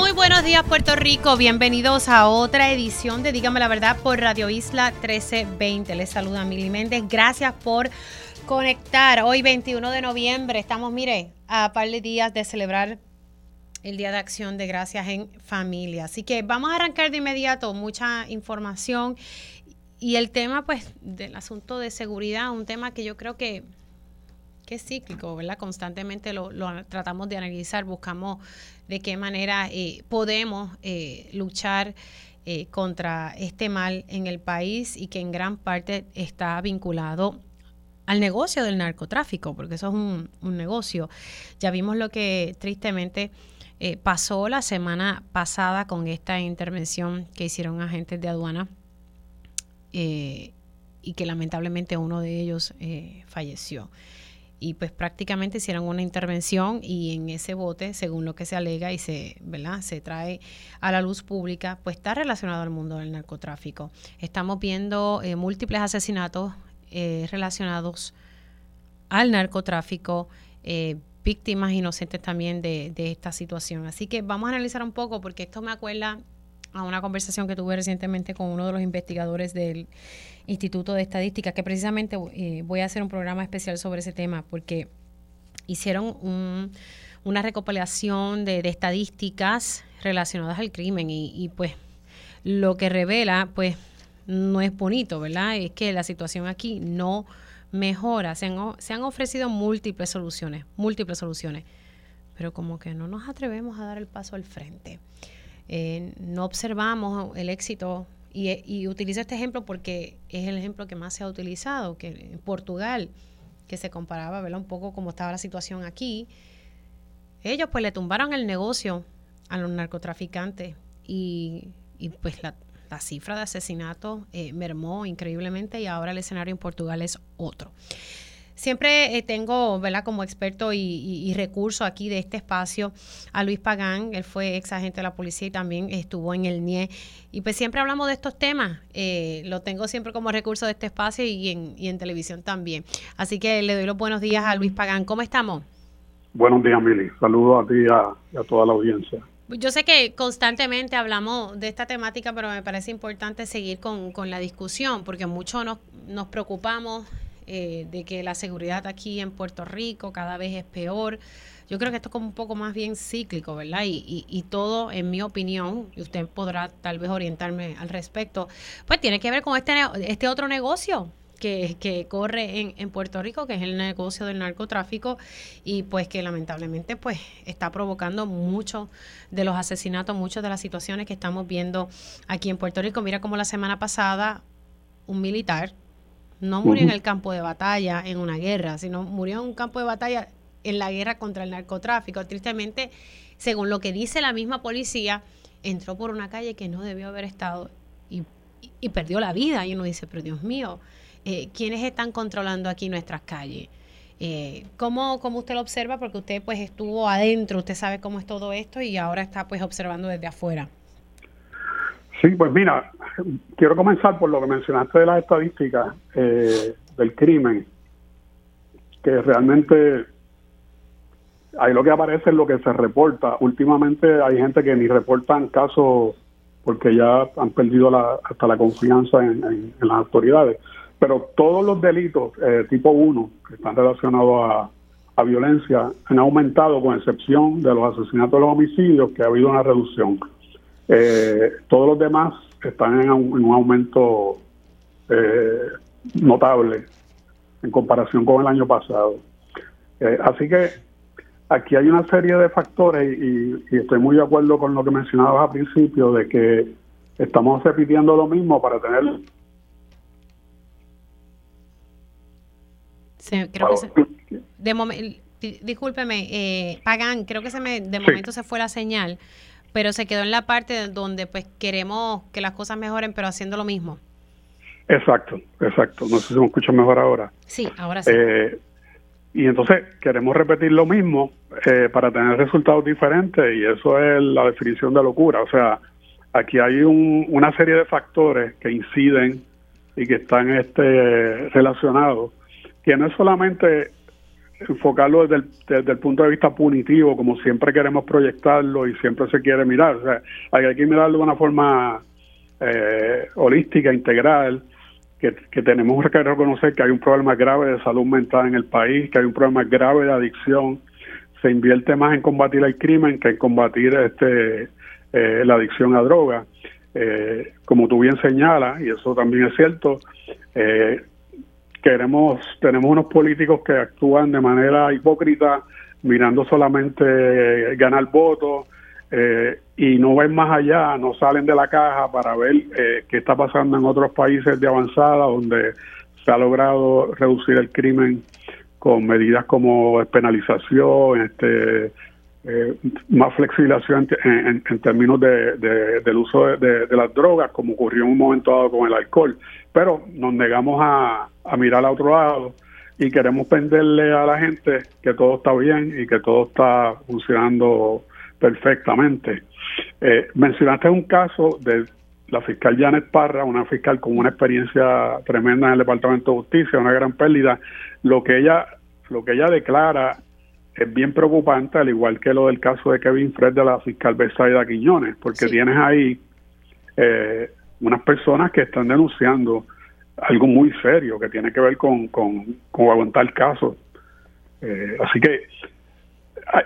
Muy buenos días Puerto Rico, bienvenidos a otra edición de Dígame la Verdad por Radio Isla 1320. Les saluda Mili Méndez, gracias por conectar. Hoy 21 de noviembre estamos, mire, a par de días de celebrar el Día de Acción de Gracias en Familia. Así que vamos a arrancar de inmediato mucha información y el tema pues del asunto de seguridad, un tema que yo creo que que es cíclico, ¿verdad? Constantemente lo, tratamos de analizar, buscamos de qué manera eh, podemos eh, luchar eh, contra este mal en el país y que en gran parte está vinculado al negocio del narcotráfico, porque eso es un, un negocio. Ya vimos lo que tristemente pasó la semana pasada con esta intervención que hicieron agentes de aduana y que lamentablemente uno de ellos falleció y pues prácticamente hicieron una intervención y en ese bote, según lo que se alega y se, ¿verdad? se trae a la luz pública, pues está relacionado al mundo del narcotráfico. Estamos viendo eh, múltiples asesinatos eh, relacionados al narcotráfico, eh, víctimas inocentes también de, de esta situación. Así que vamos a analizar un poco porque esto me acuerda a una conversación que tuve recientemente con uno de los investigadores del Instituto de Estadística, que precisamente eh, voy a hacer un programa especial sobre ese tema, porque hicieron una recopilación de, estadísticas relacionadas al crimen y, pues lo que revela pues no es bonito, ¿verdad? Es que la situación aquí no mejora. Se han, se han ofrecido múltiples soluciones, múltiples soluciones, pero como que no nos atrevemos a dar el paso al frente. Eh, no observamos el éxito y, utilizo este ejemplo porque es el ejemplo que más se ha utilizado, que en Portugal, que se comparaba ¿verdad? un poco como estaba la situación aquí, ellos pues le tumbaron el negocio a los narcotraficantes y, pues la, cifra de asesinatos eh, mermó increíblemente y ahora el escenario en Portugal es otro. Siempre eh, tengo, ¿verdad? Como experto y, recurso aquí de este espacio a Luis Pagán. Él fue ex agente de la policía y también estuvo en el NIE. Y pues siempre hablamos de estos temas. Eh, lo tengo siempre como recurso de este espacio y en, y en televisión también. Así que le doy los buenos días a Luis Pagán. ¿Cómo estamos? Buenos días, Mili. Saludos a ti y a, toda la audiencia. Yo sé que constantemente hablamos de esta temática, pero me parece importante seguir con, con la discusión, porque muchos nos, nos preocupamos eh, de que la seguridad aquí en Puerto Rico cada vez es peor. Yo creo que esto es como un poco más bien cíclico, ¿verdad? Y, y, todo, en mi opinión, y usted podrá tal vez orientarme al respecto, pues tiene que ver con este, este otro negocio que, que, corre en, en, Puerto Rico, que es el negocio del narcotráfico, y pues que lamentablemente pues está provocando muchos de los asesinatos, muchas de las situaciones que estamos viendo aquí en Puerto Rico. Mira como la semana pasada un militar no murió en el campo de batalla en una guerra, sino murió en un campo de batalla en la guerra contra el narcotráfico. Tristemente, según lo que dice la misma policía, entró por una calle que no debió haber estado y, perdió la vida. Y uno dice, pero Dios mío, eh, ¿quiénes están controlando aquí nuestras calles? Eh, ¿cómo, usted lo observa? Porque usted pues estuvo adentro, usted sabe cómo es todo esto y ahora está pues observando desde afuera. Sí, pues mira, quiero comenzar por lo que mencionaste de las estadísticas eh, del crimen, que realmente ahí lo que aparece es lo que se reporta. Últimamente hay gente que ni reportan casos porque ya han perdido la, hasta la confianza en, las autoridades. Pero todos los delitos eh, tipo 1 que están relacionados a, a violencia han aumentado con excepción de los asesinatos y los homicidios, que ha habido una reducción. Eh, todos los demás están en un, aumento eh, notable en comparación con el año pasado. Eh, así que aquí hay una serie de factores y, estoy muy de acuerdo con lo que mencionabas al principio de que estamos repitiendo lo mismo para tener Sí, creo que de discúlpeme, eh, Pagan, creo que se me, de momento se fue la señal, pero se quedó en la parte donde pues queremos que las cosas mejoren, pero haciendo lo mismo. Exacto, exacto. No sé si me escuchan mejor ahora. Sí, ahora sí. Eh, y entonces queremos repetir lo mismo eh, para tener resultados diferentes y eso es la definición de locura. O sea, aquí hay una serie de factores que inciden y que están este, relacionados, que no es solamente enfocarlo desde el, punto de vista punitivo, como siempre queremos proyectarlo y siempre se quiere mirar. O sea, hay que mirarlo de una forma eh, holística, integral, que, tenemos que reconocer que hay un problema grave de salud mental en el país, que hay un problema grave de adicción. Se invierte más en combatir el crimen que en combatir este eh, la adicción a droga. Eh, como tú bien señalas, y eso también es cierto, eh, queremos tenemos unos políticos que actúan de manera hipócrita, mirando solamente ganar votos y no ven más allá, no salen de la caja para ver qué está pasando en otros países de avanzada donde se ha logrado reducir el crimen con medidas como penalización, este, eh, más flexibilización en, términos de, del uso de, las drogas, como ocurrió en un momento dado con el alcohol. Pero nos negamos a, mirar a otro lado y queremos venderle a la gente que todo está bien y que todo está funcionando perfectamente. Eh, mencionaste un caso de la fiscal Janet Parra, una fiscal con una experiencia tremenda en el Departamento de Justicia, una gran pérdida. Lo que ella, lo que ella declara es bien preocupante, al igual que lo del caso de Kevin Fred de la fiscal Besaida Quiñones, porque tienes ahí eh, unas personas que están denunciando algo muy serio que tiene que ver con, con, aguantar casos. Eh, así que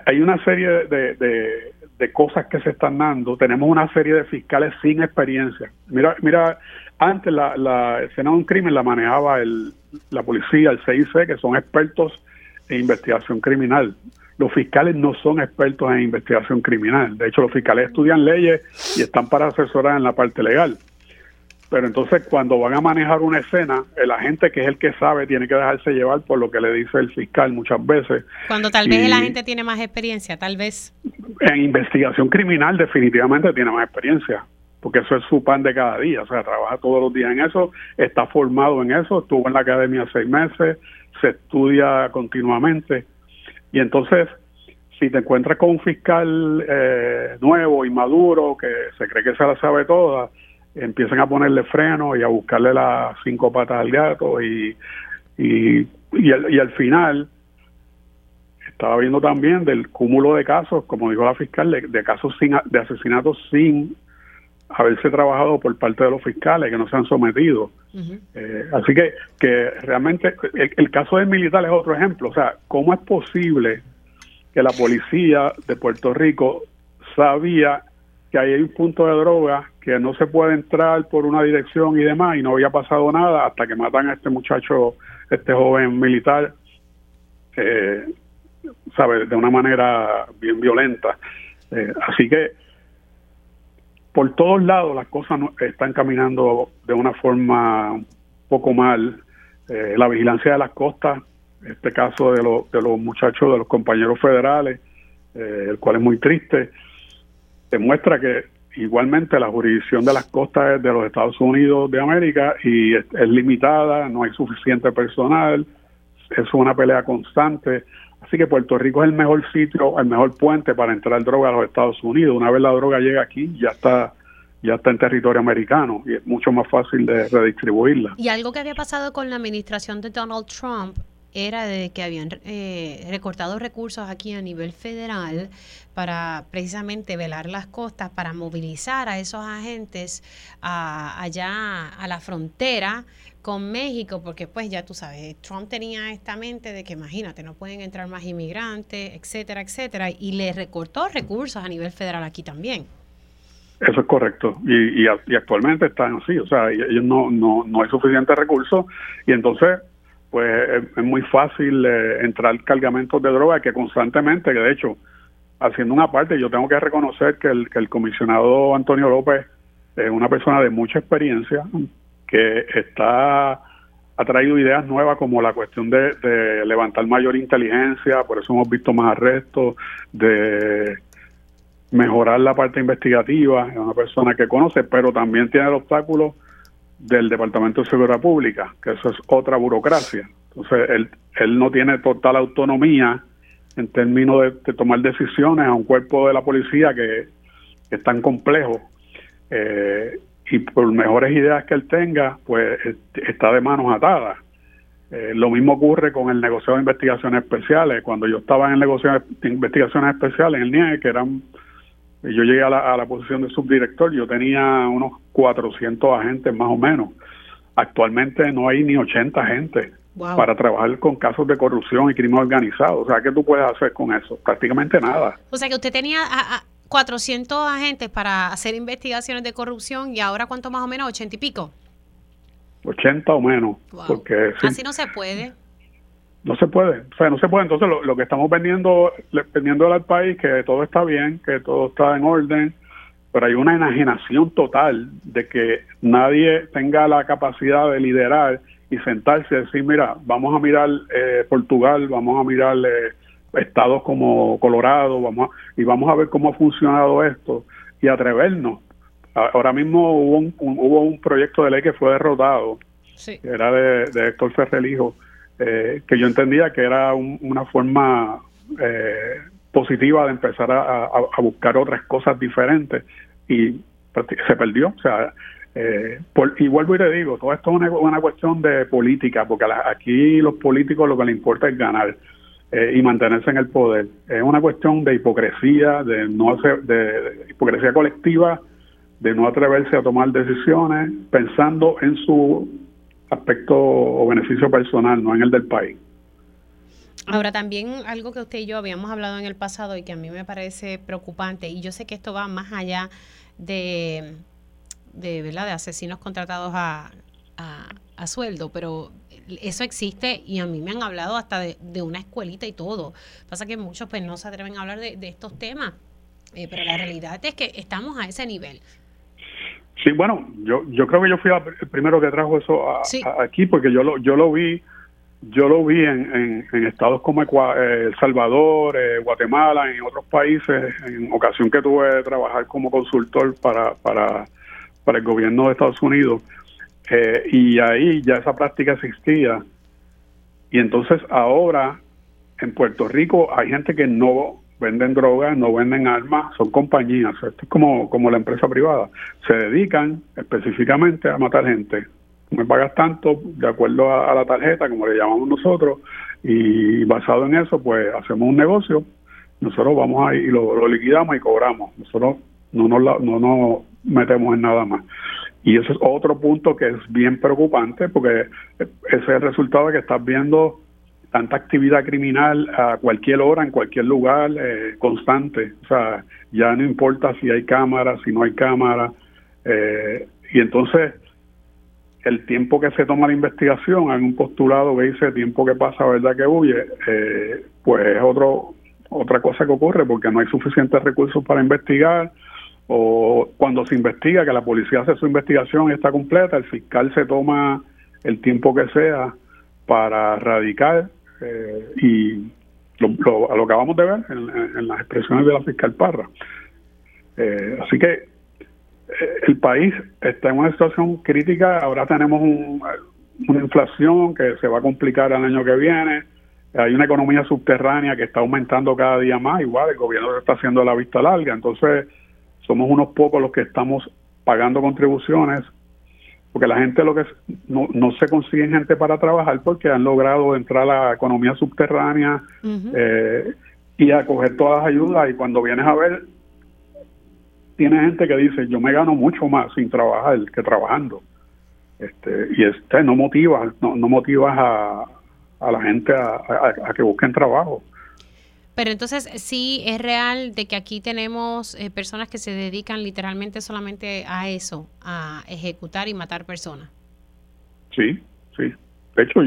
hay una serie de, de, cosas que se están dando. Tenemos una serie de fiscales sin experiencia. Mira, mira antes la, la escena de un crimen la manejaba el, la policía, el CIC, que son expertos en investigación criminal. Los fiscales no son expertos en investigación criminal. De hecho, los fiscales estudian leyes y están para asesorar en la parte legal. Pero entonces cuando van a manejar una escena, el agente que es el que sabe tiene que dejarse llevar por lo que le dice el fiscal muchas veces. Cuando tal vez el agente tiene más experiencia, tal vez. En investigación criminal definitivamente tiene más experiencia, porque eso es su pan de cada día, o sea, trabaja todos los días en eso, está formado en eso, estuvo en la academia seis meses, se estudia continuamente. Y entonces, si te encuentras con un fiscal eh, nuevo, inmaduro, que se cree que se la sabe toda, empiezan a ponerle freno y a buscarle las cinco patas al gato y, y, y, al, final estaba viendo también del cúmulo de casos, como dijo la fiscal, de, casos sin, de asesinatos sin haberse trabajado por parte de los fiscales que no se han sometido. Eh, así que, que realmente el, caso del militar es otro ejemplo. O sea, ¿cómo es posible que la policía de Puerto Rico sabía que hay un punto de droga que no se puede entrar por una dirección y demás y no había pasado nada hasta que matan a este muchacho, este joven militar, eh, ¿sabe? De una manera bien violenta. Eh, así que por todos lados las cosas están caminando de una forma un poco mal. Eh, la vigilancia de las costas, este caso de, de los muchachos, de los compañeros federales, eh, el cual es muy triste, demuestra que igualmente la jurisdicción de las costas de los Estados Unidos de América y es, es limitada, no hay suficiente personal, es una pelea constante. Así que Puerto Rico es el mejor sitio, el mejor puente para entrar droga a los Estados Unidos. Una vez la droga llega aquí, ya está ya está en territorio americano y es mucho más fácil de redistribuirla. Y algo que había pasado con la administración de Donald Trump era de que habían eh, recortado recursos aquí a nivel federal para precisamente velar las costas, para movilizar a esos agentes allá a la frontera con México, porque pues ya tú sabes, Trump tenía esta mente de que imagínate, no pueden entrar más inmigrantes, etcétera, etcétera, y le recortó recursos a nivel federal aquí también. Eso es correcto. Y, y, actualmente están así, o sea, ellos no, no, no hay suficiente recursos y entonces pues es, muy fácil eh, entrar cargamentos de droga que constantemente, que de hecho, haciendo una parte, yo tengo que reconocer que el, que el comisionado Antonio López es una persona de mucha experiencia, que está ha traído ideas nuevas como la cuestión de, levantar mayor inteligencia, por eso hemos visto más arrestos, de mejorar la parte investigativa, es una persona que conoce, pero también tiene el obstáculo del Departamento de Seguridad Pública, que eso es otra burocracia. Entonces, él, él no tiene total autonomía en términos de, tomar decisiones a un cuerpo de la policía que, es tan complejo. Eh, y por mejores ideas que él tenga, pues está de manos atadas. Eh, lo mismo ocurre con el negocio de investigaciones especiales. Cuando yo estaba en el negocio de investigaciones especiales, en el NIE, que eran, yo llegué a la, a la posición de subdirector, yo tenía unos 400 agentes más o menos. Actualmente no hay ni 80 agentes para trabajar con casos de corrupción y crimen organizado. O sea, ¿qué tú puedes hacer con eso? Prácticamente nada. O sea, que usted tenía a, 400 agentes para hacer investigaciones de corrupción y ahora cuánto más o menos, 80 y pico. 80 o menos. Porque, Así no se puede. No se puede, o sea, no se puede. Entonces, lo, que estamos vendiendo, vendiendo al país, que todo está bien, que todo está en orden, pero hay una enajenación total de que nadie tenga la capacidad de liderar y sentarse y decir, mira, vamos a mirar eh, Portugal, vamos a mirar eh, estados como Colorado, vamos y vamos a ver cómo ha funcionado esto y atrevernos. Ahora mismo hubo un, hubo un proyecto de ley que fue derrotado, que era de, de Héctor Ferrelijo, eh, que yo entendía que era una forma positiva de empezar a, buscar otras cosas diferentes y se perdió. O sea, eh, por, y vuelvo y le digo, todo esto es una, cuestión de política, porque aquí los políticos lo que les importa es ganar eh, y mantenerse en el poder. Es una cuestión de hipocresía, de no hacer, de, hipocresía colectiva, de no atreverse a tomar decisiones pensando en su aspecto o beneficio personal, no en el del país. Ahora también algo que usted y yo habíamos hablado en el pasado y que a mí me parece preocupante, y yo sé que esto va más allá de de, ¿verdad? de asesinos contratados a, a, sueldo, pero eso existe y a mí me han hablado hasta de, una escuelita y todo. Pasa que muchos pues no se atreven a hablar de, estos temas, eh, pero la realidad es que estamos a ese nivel. Sí, bueno, yo yo creo que yo fui el primero que trajo eso aquí porque yo lo yo lo vi yo lo vi en, en, estados como eh, El Salvador, eh, Guatemala, en otros países, en ocasión que tuve de trabajar como consultor para, para para el gobierno de Estados Unidos eh, y ahí ya esa práctica existía. Y entonces ahora en Puerto Rico hay gente que no venden drogas, no venden armas, son compañías, esto es como, como la empresa privada, se dedican específicamente a matar gente. Me pagas tanto de acuerdo a, la tarjeta, como le llamamos nosotros, y basado en eso, pues hacemos un negocio, nosotros vamos ahí y lo, liquidamos y cobramos. Nosotros no nos, no, no, metemos en nada más. Y eso es otro punto que es bien preocupante porque ese es el resultado que estás viendo tanta actividad criminal a cualquier hora, en cualquier lugar, eh, constante. O sea, ya no importa si hay cámara, si no hay cámara. Eh, y entonces, el tiempo que se toma la investigación, hay un postulado que dice tiempo que pasa, verdad que huye, eh, pues es otro, otra cosa que ocurre porque no hay suficientes recursos para investigar o cuando se investiga, que la policía hace su investigación y está completa, el fiscal se toma el tiempo que sea para radicar eh, y lo, lo, acabamos de ver en, las expresiones de la fiscal Parra. Eh, así que eh, el país está en una situación crítica, ahora tenemos una inflación que se va a complicar el año que viene, hay una economía subterránea que está aumentando cada día más, igual el gobierno está haciendo la vista larga, entonces somos unos pocos los que estamos pagando contribuciones, porque la gente lo que no, no se consiguen gente para trabajar porque han logrado entrar a la economía subterránea eh, y a coger todas las ayudas y cuando vienes a ver, tiene gente que dice, yo me gano mucho más sin trabajar que trabajando. Este, y este no motiva, no, no motivas a, a la gente a que busquen trabajo. Pero entonces sí es real de que aquí tenemos eh, personas que se dedican literalmente solamente a eso, a ejecutar y matar personas. Sí, sí. De hecho,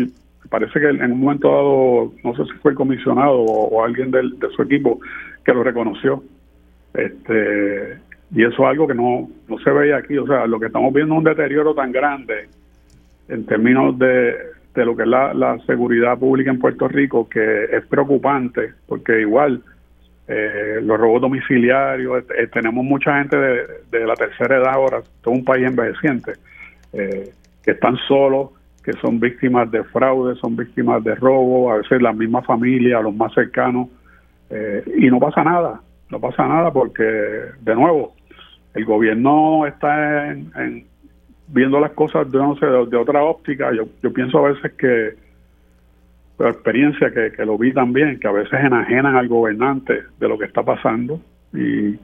parece que en un momento dado, no sé si fue el comisionado o, alguien de su equipo que lo reconoció. Este, y eso es algo que no, no se veía aquí. O sea, lo que estamos viendo es un deterioro tan grande en términos de, de lo que es la, seguridad pública en Puerto Rico, que es preocupante, porque igual eh, los robos domiciliarios, eh, tenemos mucha gente de, la tercera edad ahora, todo un país envejeciente, eh, que están solos, que son víctimas de fraude, son víctimas de robo, a veces la misma familia, los más cercanos, y no pasa nada, no pasa nada porque, de nuevo, el gobierno está en, viendo las cosas de, no sé, de, otra óptica. Yo, yo pienso a veces que, por experiencia, que, que lo vi también, que a veces enajenan al gobernante de lo que está pasando y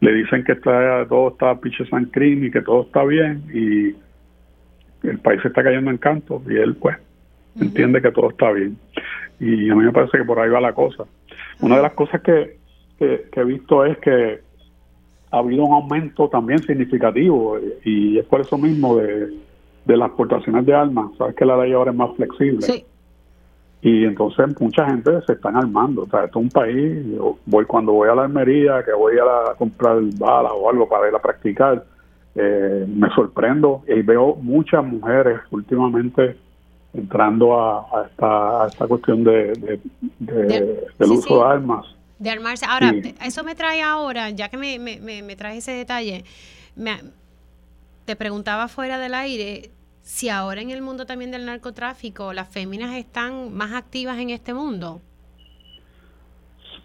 le dicen que está todo está piche san cream y que todo está bien y el país se está cayendo en canto y él pues entiende que todo está bien y a mí me parece que por ahí va la cosa una de las cosas que, que he visto es que ha habido un aumento también significativo y es por eso mismo de, las exportaciones de armas. Sabes que la ley ahora es más flexible. Sí. Y entonces mucha gente se están armando. O sea, esto es un país, voy cuando voy a la armería, que voy a, comprar balas o algo para ir a practicar, eh, me sorprendo y veo muchas mujeres últimamente entrando a, esta, esta cuestión de, del uso de armas de armarse. Ahora, eso me trae ahora, ya que me, me, me, trae ese detalle, me, te preguntaba fuera del aire si ahora en el mundo también del narcotráfico las féminas están más activas en este mundo.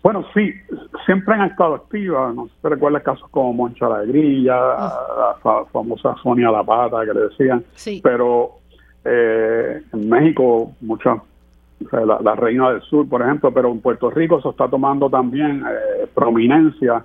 Bueno, sí, siempre han estado activas. No sé recuerda casos como Moncha la Grilla, la famosa Sonia La Pata que le decían. Sí. Pero eh, en México muchas la, reina del sur, por ejemplo, pero en Puerto Rico se está tomando también eh, prominencia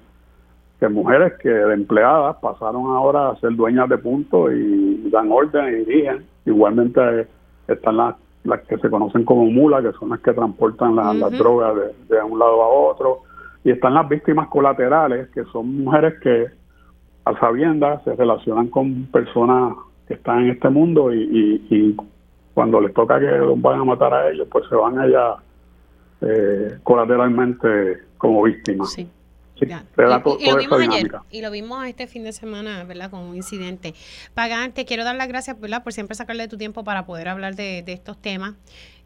que mujeres que de empleadas pasaron ahora a ser dueñas de puntos y dan orden y dirigen. Igualmente están las, las que se conocen como mulas, que son las que transportan las drogas de, de un lado a otro. Y están las víctimas colaterales, que son mujeres que a sabiendas se relacionan con personas que están en este mundo y, y cuando les toca que los van a matar a ellos, pues se van allá eh, colateralmente como víctimas. Sí. y, lo vimos ayer, y lo vimos este fin de semana, ¿verdad? Con un incidente. Pagan, te quiero dar las gracias, ¿verdad? Por siempre sacarle tu tiempo para poder hablar de, estos temas.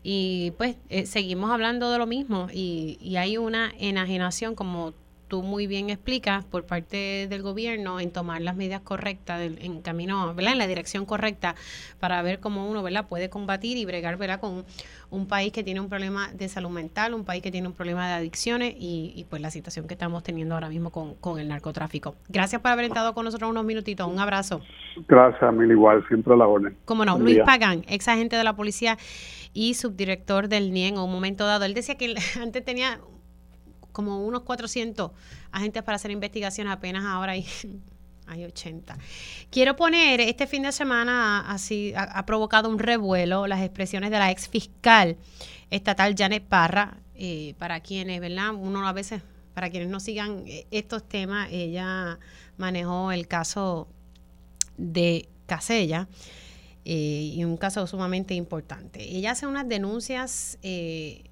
Y pues eh, seguimos hablando de lo mismo y, y hay una enajenación, como tú muy bien explicas, por parte del gobierno en tomar las medidas correctas, en camino, ¿verdad? En la dirección correcta para ver cómo uno, ¿verdad? Puede combatir y bregar, ¿verdad? Con un país que tiene un problema de salud mental, un país que tiene un problema de adicciones y, pues la situación que estamos teniendo ahora mismo con, con el narcotráfico. Gracias por haber estado con nosotros unos minutitos. Un abrazo. Gracias, mil igual, siempre a la orden. Cómo no, Luis Pagán, ex agente de la policía y subdirector del NIEN en un momento dado. Él decía que antes tenía como unos 400 agentes para hacer investigaciones, apenas ahora hay, hay 80. Quiero poner, este fin de semana así ha, provocado un revuelo las expresiones de la ex fiscal estatal Janet Parra, eh, para quienes, ¿verdad? Uno a veces, para quienes no sigan eh, estos temas, ella manejó el caso de Casella. Eh, y un caso sumamente importante. Ella hace unas denuncias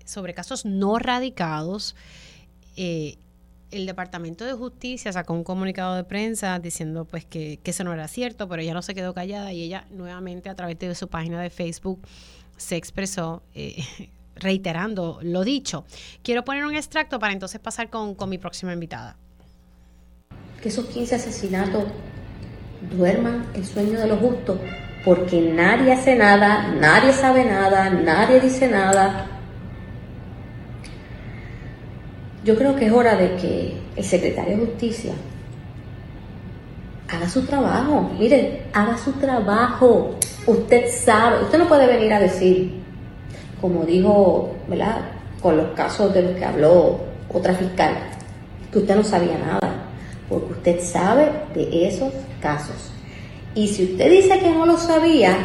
sobre casos no radicados eh, el Departamento de Justicia sacó un comunicado de prensa diciendo pues que, eso no era cierto, pero ella no se quedó callada y ella nuevamente a través de su página de Facebook se expresó eh, reiterando lo dicho. Quiero poner un extracto para entonces pasar con, con mi próxima invitada. Que esos 15 asesinatos duerman el sueño de los justos, porque nadie hace nada, nadie sabe nada, nadie dice nada, yo creo que es hora de que el secretario de Justicia haga su trabajo. Mire, haga su trabajo. Usted sabe, usted no puede venir a decir, como dijo, ¿verdad? Con los casos de los que habló otra fiscal, que usted no sabía nada, porque usted sabe de esos casos. Y si usted dice que no lo sabía,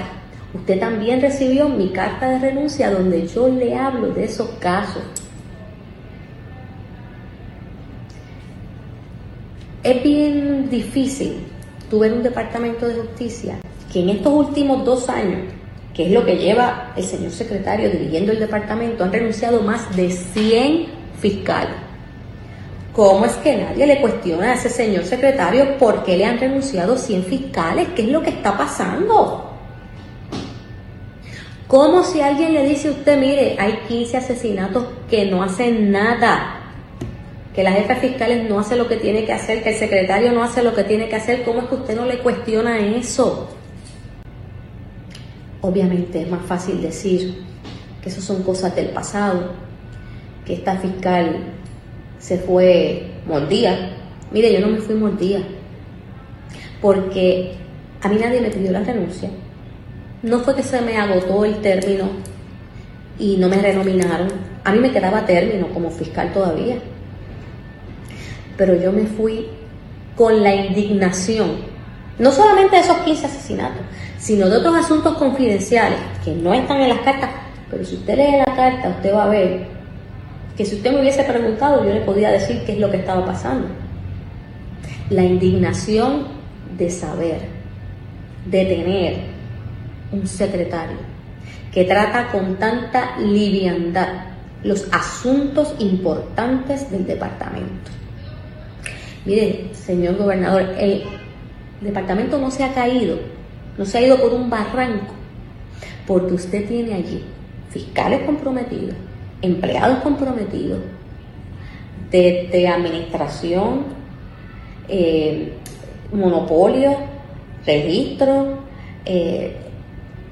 usted también recibió mi carta de renuncia donde yo le hablo de esos casos. Es bien difícil tu ver un departamento de justicia que en estos últimos dos años, que es lo que lleva el señor secretario dirigiendo el departamento, han renunciado más de 100 fiscales. ¿Cómo es que nadie le cuestiona a ese señor secretario por qué le han renunciado 100 fiscales? ¿Qué es lo que está pasando? ¿Cómo si alguien le dice a usted, mire, hay 15 asesinatos que no hacen nada? Que la jefa fiscal no hace lo que tiene que hacer, que el secretario no hace lo que tiene que hacer, ¿cómo es que usted no le cuestiona eso? Obviamente es más fácil decir que eso son cosas del pasado, que esta fiscal se fue mordida. Mire, yo no me fui mordida, porque a mí nadie me pidió la renuncia. No fue que se me agotó el término y no me renominaron. A mí me quedaba término como fiscal todavía. Pero yo me fui con la indignación, no solamente de esos 15 asesinatos, sino de otros asuntos confidenciales que no están en las cartas. Pero si usted lee la carta, usted va a ver que si usted me hubiese preguntado, yo le podía decir qué es lo que estaba pasando. La indignación de saber, de tener un secretario que trata con tanta liviandad los asuntos importantes del departamento. Mire, señor gobernador, el departamento no se ha caído, no se ha ido por un barranco, porque usted tiene allí fiscales comprometidos, empleados comprometidos, de, administración, eh, monopolio, registro, eh,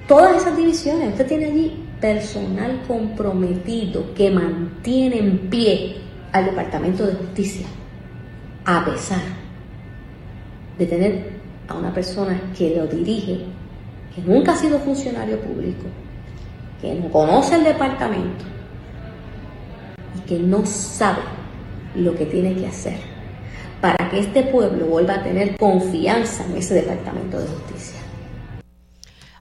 todas esas divisiones. Usted tiene allí personal comprometido que mantiene en pie al Departamento de Justicia, a pesar de tener a una persona que lo dirige, que nunca ha sido funcionario público, que no conoce el departamento y que no sabe lo que tiene que hacer para que este pueblo vuelva a tener confianza en ese departamento de justicia.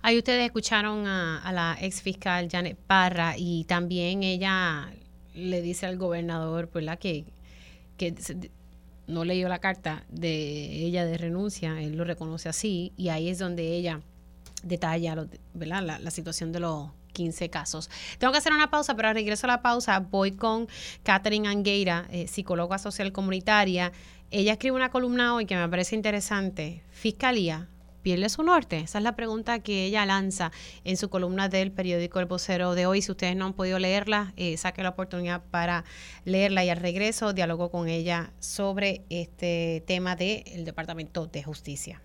Ahí ustedes escucharon a, la ex fiscal Janet Parra y también ella le dice al gobernador. Que, que no leyó la carta de ella de renuncia, él lo reconoce así, y ahí es donde ella detalla. La, situación de los 15 casos. Tengo que hacer una pausa, pero al regreso a la pausa voy con Catherine Angueira, eh, psicóloga social comunitaria. Ella escribe una columna hoy que me parece interesante. Fiscalía, pierde su norte? Esa es la pregunta que ella lanza en su columna del periódico El Vocero de hoy. Si ustedes no han podido leerla, eh, saque la oportunidad para leerla y al regreso dialogo con ella sobre este tema del Departamento de Justicia.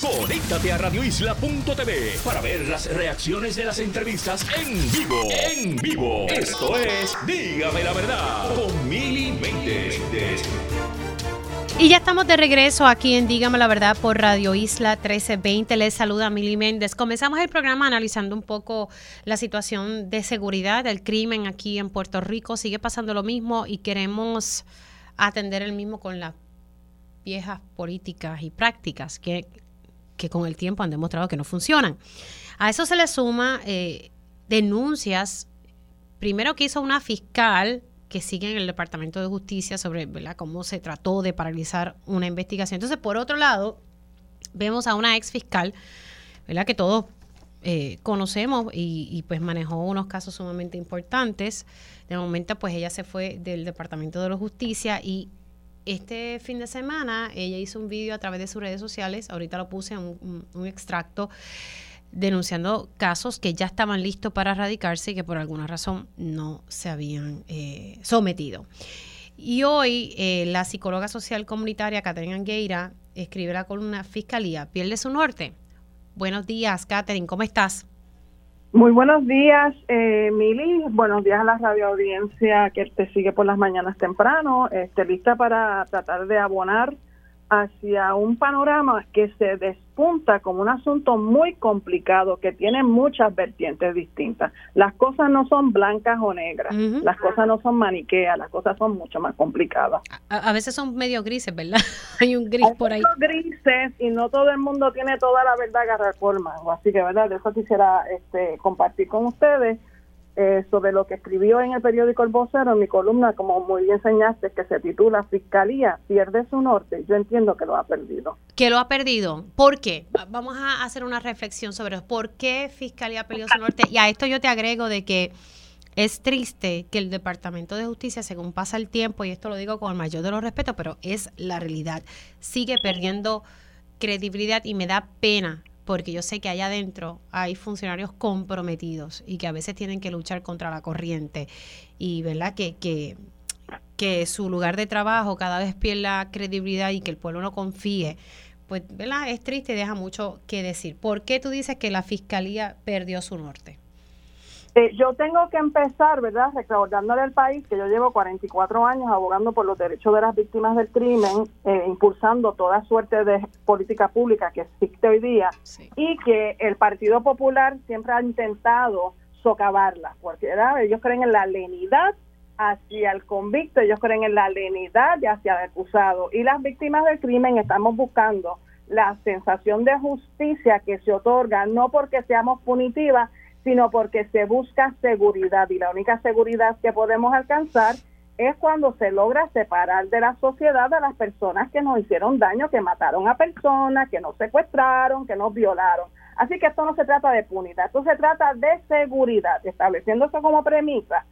Conéctate a radioisla.tv para ver las reacciones de las entrevistas en vivo. En vivo. Esto es Dígame la verdad con Mili Méndez. Y ya estamos de regreso aquí en Dígame la Verdad por Radio Isla 1320. Les saluda Mili Méndez. Comenzamos el programa analizando un poco la situación de seguridad, del crimen aquí en Puerto Rico. Sigue pasando lo mismo y queremos atender el mismo con las viejas políticas y prácticas que, que con el tiempo han demostrado que no funcionan. A eso se le suma eh, denuncias, primero que hizo una fiscal que siguen en el Departamento de Justicia sobre cómo se trató de paralizar una investigación. Entonces, por otro lado, vemos a una ex fiscal, ¿verdad? que todos eh, conocemos y, pues manejó unos casos sumamente importantes. De momento, pues ella se fue del Departamento de la Justicia y este fin de semana ella hizo un vídeo a través de sus redes sociales, ahorita lo puse en un extracto, denunciando casos que ya estaban listos para erradicarse y que por alguna razón no se habían eh, sometido. Y hoy eh, la psicóloga social comunitaria Catherine Angueira escribe la columna Fiscalía, pierde su norte. Buenos días, Catherine, ¿cómo estás? Muy buenos días, eh, Mili. Buenos días a la radio audiencia que te sigue por las mañanas temprano. Este, lista para tratar de abonar hacia un panorama que se despunta como un asunto muy complicado que tiene muchas vertientes distintas. Las cosas no son blancas o negras, las cosas no son maniqueas, las cosas son mucho más complicadas. A, veces son medio grises, ¿verdad? Hay un gris por ahí. grises y no todo el mundo tiene toda la verdad agarrar forma, así que, ¿verdad? De eso quisiera este, compartir con ustedes eh, sobre lo que escribió en el periódico El Vocero, en mi columna, como muy bien enseñaste, que se titula Fiscalía pierde su norte. Yo entiendo que lo ha perdido. ¿Que lo ha perdido? ¿Por qué? Vamos a hacer una reflexión sobre por qué Fiscalía perdido su norte. Y a esto yo te agrego de que es triste que el Departamento de Justicia, según pasa el tiempo, y esto lo digo con el mayor de los respetos, pero es la realidad, sigue perdiendo credibilidad y me da pena porque yo sé que allá adentro hay funcionarios comprometidos y que a veces tienen que luchar contra la corriente y verdad que, que que su lugar de trabajo cada vez pierda credibilidad y que el pueblo no confíe, pues ¿verdad? es triste y deja mucho que decir. ¿Por qué tú dices que la fiscalía perdió su norte? Eh, yo tengo que empezar, ¿verdad?, recordándole al país que yo llevo 44 años abogando por los derechos de las víctimas del crimen, eh, impulsando toda suerte de política pública que existe hoy día y que el Partido Popular siempre ha intentado socavarla, porque ellos creen en la lenidad hacia el convicto, ellos creen en la lenidad y hacia el acusado. Y las víctimas del crimen estamos buscando la sensación de justicia que se otorga, no porque seamos punitivas, sino porque se busca seguridad y la única seguridad que podemos alcanzar es cuando se logra separar de la sociedad a las personas que nos hicieron daño, que mataron a personas, que nos secuestraron, que nos violaron. Así que esto no se trata de punidad, esto se trata de seguridad, estableciendo eso como premisa.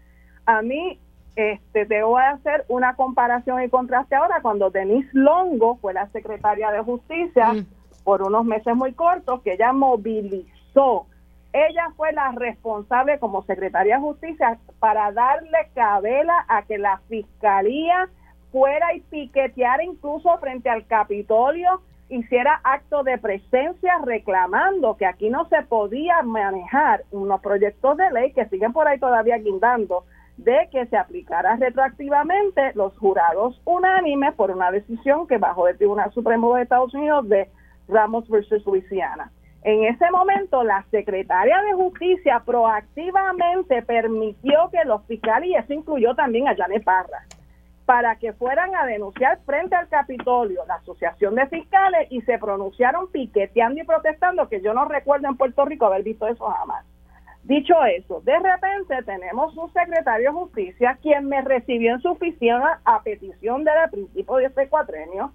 A mí este, te voy a hacer una comparación y contraste ahora cuando Denise Longo fue la secretaria de Justicia mm. por unos meses muy cortos, que ella movilizó ella fue la responsable como secretaria de justicia para darle cabela a que la fiscalía fuera y piqueteara incluso frente al Capitolio, hiciera acto de presencia reclamando que aquí no se podía manejar unos proyectos de ley que siguen por ahí todavía guindando de que se aplicara retroactivamente los jurados unánimes por una decisión que bajó del Tribunal Supremo de Estados Unidos de Ramos versus Luisiana. En ese momento, la secretaria de Justicia proactivamente permitió que los fiscales, y eso incluyó también a Janet Parra, para que fueran a denunciar frente al Capitolio la Asociación de Fiscales y se pronunciaron piqueteando y protestando, que yo no recuerdo en Puerto Rico haber visto eso jamás. Dicho eso, de repente tenemos un secretario de Justicia quien me recibió en su oficina a petición del principio de este cuatrenio,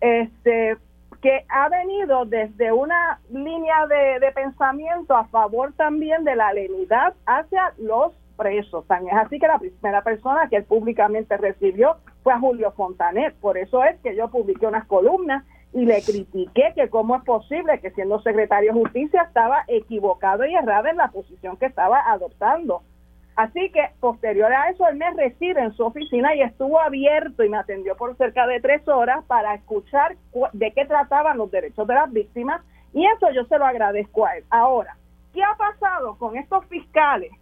este, que ha venido desde una línea de, pensamiento a favor también de la lenidad hacia los presos. Tan es así que la primera persona que él públicamente recibió fue a Julio Fontanet. Por eso es que yo publiqué unas columnas y le critiqué que cómo es posible que siendo secretario de justicia estaba equivocado y errado en la posición que estaba adoptando. Así que posterior a eso, él me recibe en su oficina y estuvo abierto y me atendió por cerca de tres horas para escuchar de qué trataban los derechos de las víctimas y eso yo se lo agradezco a él. Ahora, ¿qué ha pasado con estos fiscales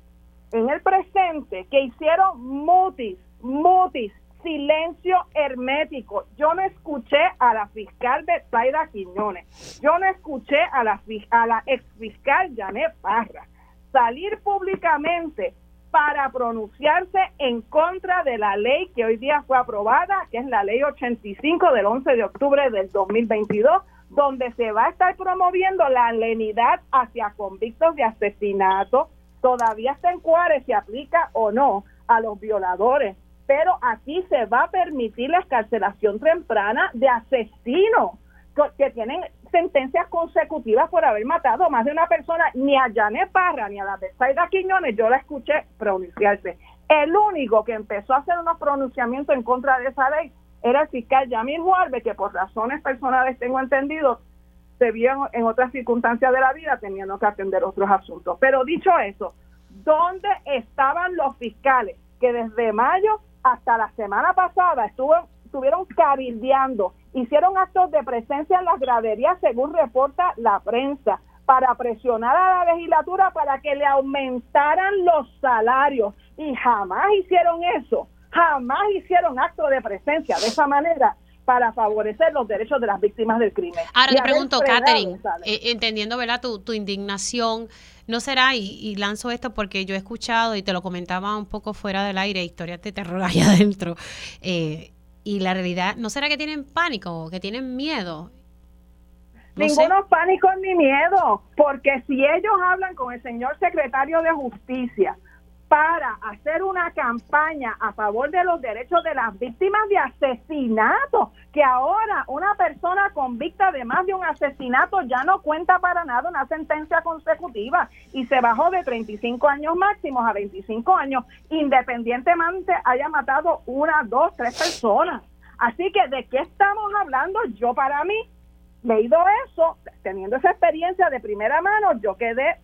en el presente que hicieron mutis, mutis, silencio hermético? Yo no escuché a la fiscal Betsaida Quiñones, yo no escuché a la, a la ex fiscal Janet Parra salir públicamente para pronunciarse en contra de la ley que hoy día fue aprobada, que es la ley 85 del 11 de octubre del 2022, donde se va a estar promoviendo la lenidad hacia convictos de asesinato. Todavía está en cuáles si aplica o no a los violadores, pero aquí se va a permitir la escarcelación temprana de asesinos que tienen sentencias consecutivas por haber matado más de una persona, ni a Janet Parra ni a la Betsaida Quiñones, yo la escuché pronunciarse. El único que empezó a hacer unos pronunciamientos en contra de esa ley era el fiscal Yamil Juarbe, que por razones personales tengo entendido, se vio en otras circunstancias de la vida teniendo que atender otros asuntos. Pero dicho eso, ¿dónde estaban los fiscales que desde mayo hasta la semana pasada estuvo, estuvieron cabildeando hicieron actos de presencia en las graderías, según reporta la prensa, para presionar a la legislatura para que le aumentaran los salarios. Y jamás hicieron eso, jamás hicieron actos de presencia de esa manera para favorecer los derechos de las víctimas del crimen. Ahora te pregunto, Catherine, eh, entendiendo ¿verdad? Tu, tu indignación, ¿no será? Y, y, lanzo esto porque yo he escuchado y te lo comentaba un poco fuera del aire, historias de terror allá adentro. Eh, y la realidad, ¿no será que tienen pánico, que tienen miedo? Ninguno pánico ni miedo, porque si ellos hablan con el señor secretario de Justicia para hacer una campaña a favor de los derechos de las víctimas de asesinato, que ahora una persona convicta de más de un asesinato ya no cuenta para nada una sentencia consecutiva y se bajó de 35 años máximos a 25 años, independientemente haya matado una, dos, tres personas. Así que, ¿de qué estamos hablando? Yo para mí, leído eso, teniendo esa experiencia de primera mano, yo quedé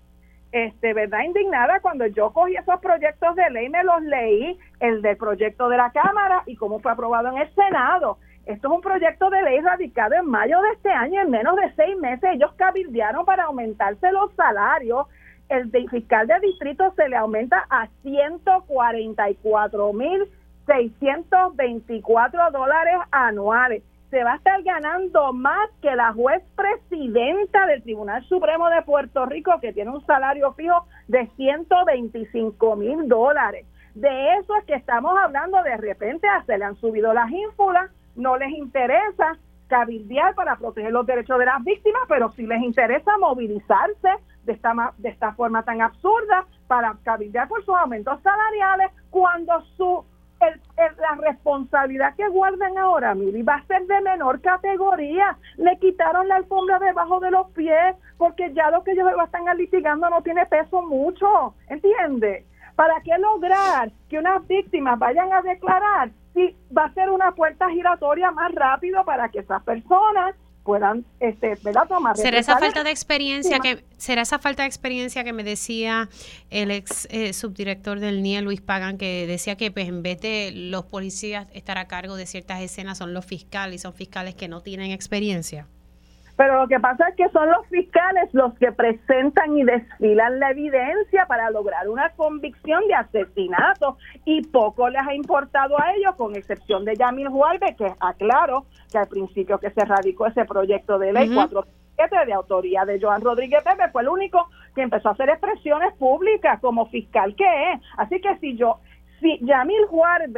este, ¿verdad? Indignada cuando yo cogí esos proyectos de ley, me los leí, el del proyecto de la Cámara y cómo fue aprobado en el Senado. Esto es un proyecto de ley radicado en mayo de este año, en menos de seis meses ellos cabildearon para aumentarse los salarios. El fiscal de distrito se le aumenta a 144 mil 624 dólares anuales se va a estar ganando más que la juez presidenta del Tribunal Supremo de Puerto Rico, que tiene un salario fijo de 125 mil dólares. De eso es que estamos hablando, de repente se le han subido las ínfulas, no les interesa cabildear para proteger los derechos de las víctimas, pero sí les interesa movilizarse de esta, de esta forma tan absurda para cabildear por sus aumentos salariales cuando su el, la responsabilidad que guardan ahora, Mili, va a ser de menor categoría. Le quitaron la alfombra debajo de los pies porque ya lo que ellos están litigando no tiene peso mucho, ¿entiende? ¿Para qué lograr que unas víctimas vayan a declarar si va a ser una puerta giratoria más rápido para que esas personas puedan este, tomar será esa falta de experiencia que será esa falta de experiencia que me decía el ex eh, subdirector del NIE Luis Pagan que decía que pues en vez de los policías estar a cargo de ciertas escenas son los fiscales y son fiscales que no tienen experiencia pero lo que pasa es que son los fiscales los que presentan y desfilan la evidencia para lograr una convicción de asesinato y poco les ha importado a ellos, con excepción de Yamil Juárez, que aclaro que al principio que se radicó ese proyecto de ley uh de autoría de Joan Rodríguez Pepe fue el único que empezó a hacer expresiones públicas como fiscal que es. Así que si yo, si Yamil Juárez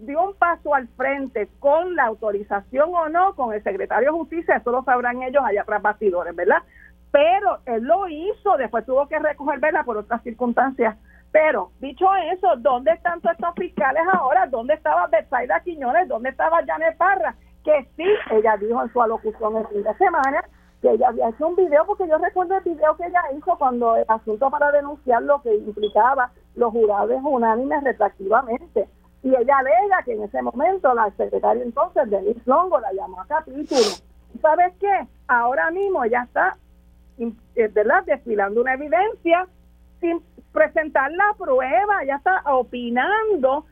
dio un paso al frente con la autorización o no, con el secretario de Justicia, eso lo sabrán ellos allá tras bastidores, ¿verdad? Pero él lo hizo, después tuvo que recoger, ¿verdad? Por otras circunstancias. Pero, dicho eso, ¿dónde están todos estos fiscales ahora? ¿Dónde estaba Betsaida Quiñones? ¿Dónde estaba Janet Parra? Que sí, ella dijo en su alocución el fin de semana que ella había hecho un video, porque yo recuerdo el video que ella hizo cuando el asunto para denunciar lo que implicaba los jurados unánimes retractivamente y ella alega que en ese momento la secretaria entonces, Denise Longo, la llamó a capítulo. ¿Sabes qué? Ahora mismo ella está, eh, ¿verdad?, desfilando una evidencia sin presentar la prueba, ella está opinando,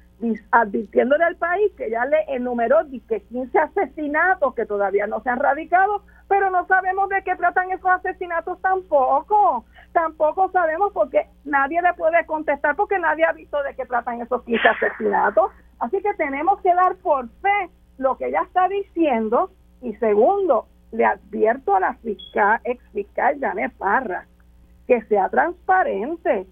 advirtiéndole al país que ya le enumeró que 15 asesinatos que todavía no se han radicado, pero no sabemos de qué tratan esos asesinatos tampoco tampoco sabemos porque nadie le puede contestar porque nadie ha visto de qué tratan esos 15 asesinatos. Así que tenemos que dar por fe lo que ella está diciendo y segundo, le advierto a la fiscal, ex fiscal Janet Parra que sea transparente.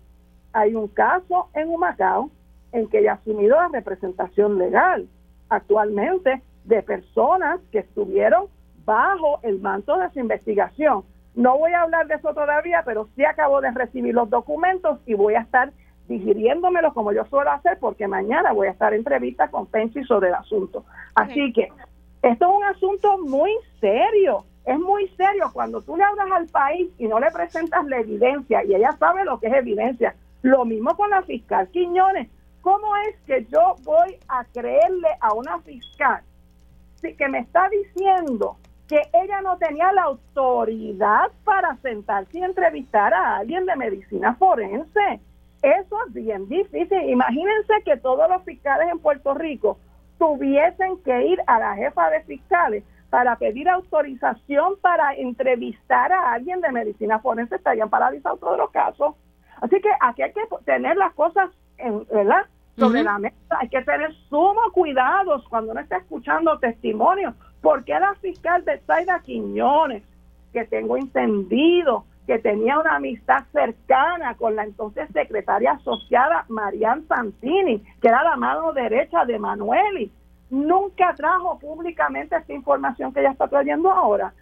Hay un caso en Humacao en que ella ha asumido la representación legal actualmente de personas que estuvieron bajo el manto de su investigación no voy a hablar de eso todavía, pero sí acabo de recibir los documentos y voy a estar digiriéndomelos como yo suelo hacer porque mañana voy a estar en entrevista con Pensi sobre el asunto. Así que esto es un asunto muy serio, es muy serio cuando tú le hablas al país y no le presentas la evidencia y ella sabe lo que es evidencia. Lo mismo con la fiscal Quiñones. ¿Cómo es que yo voy a creerle a una fiscal que me está diciendo que ella no tenía la autoridad para sentarse y entrevistar a alguien de medicina forense. Eso es bien difícil. Imagínense que todos los fiscales en Puerto Rico tuviesen que ir a la jefa de fiscales para pedir autorización para entrevistar a alguien de medicina forense, estarían paralizados todos los casos. Así que aquí hay que tener las cosas en, ¿verdad? Sobre la mesa. Hay que tener sumo cuidados cuando uno está escuchando testimonios, ¿Por qué la fiscal de Zaida Quiñones, que tengo entendido que tenía una amistad cercana con la entonces secretaria asociada Marian Santini, que era la mano derecha de Manueli, nunca trajo públicamente esta información que ella está trayendo ahora?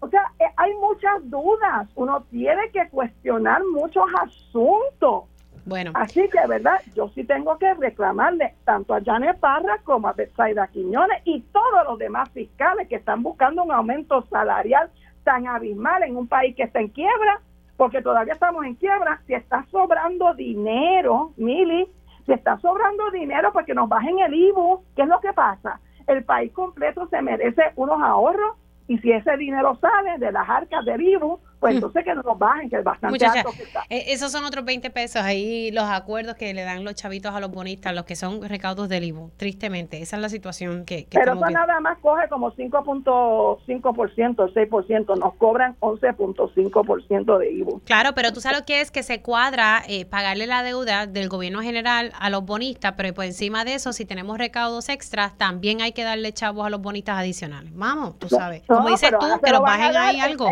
O sea, eh, hay muchas dudas, uno tiene que cuestionar muchos asuntos. Bueno. Así que, ¿verdad? Yo sí tengo que reclamarle tanto a Janet Parra como a Betsaida Quiñones y todos los demás fiscales que están buscando un aumento salarial tan abismal en un país que está en quiebra, porque todavía estamos en quiebra. Si está sobrando dinero, Mili, si está sobrando dinero, porque nos bajen el IBU, ¿qué es lo que pasa? El país completo se merece unos ahorros y si ese dinero sale de las arcas del IBU, pues entonces que nos bajen, que es bastante alto que está. Eh, esos son otros 20 pesos ahí, los acuerdos que le dan los chavitos a los bonistas, los que son recaudos del IVU, tristemente. Esa es la situación que... que Pero eso nada más coge como 5.5%, 6%, nos cobran 11.5% de IVU. Claro, pero tú sabes lo que es que se cuadra eh, pagarle la deuda del gobierno general a los bonistas, pero por encima de eso, si tenemos recaudos extras, también hay que darle chavos a los bonistas adicionales. Vamos, tú sabes. Como dices tú, que los bajen ahí algo.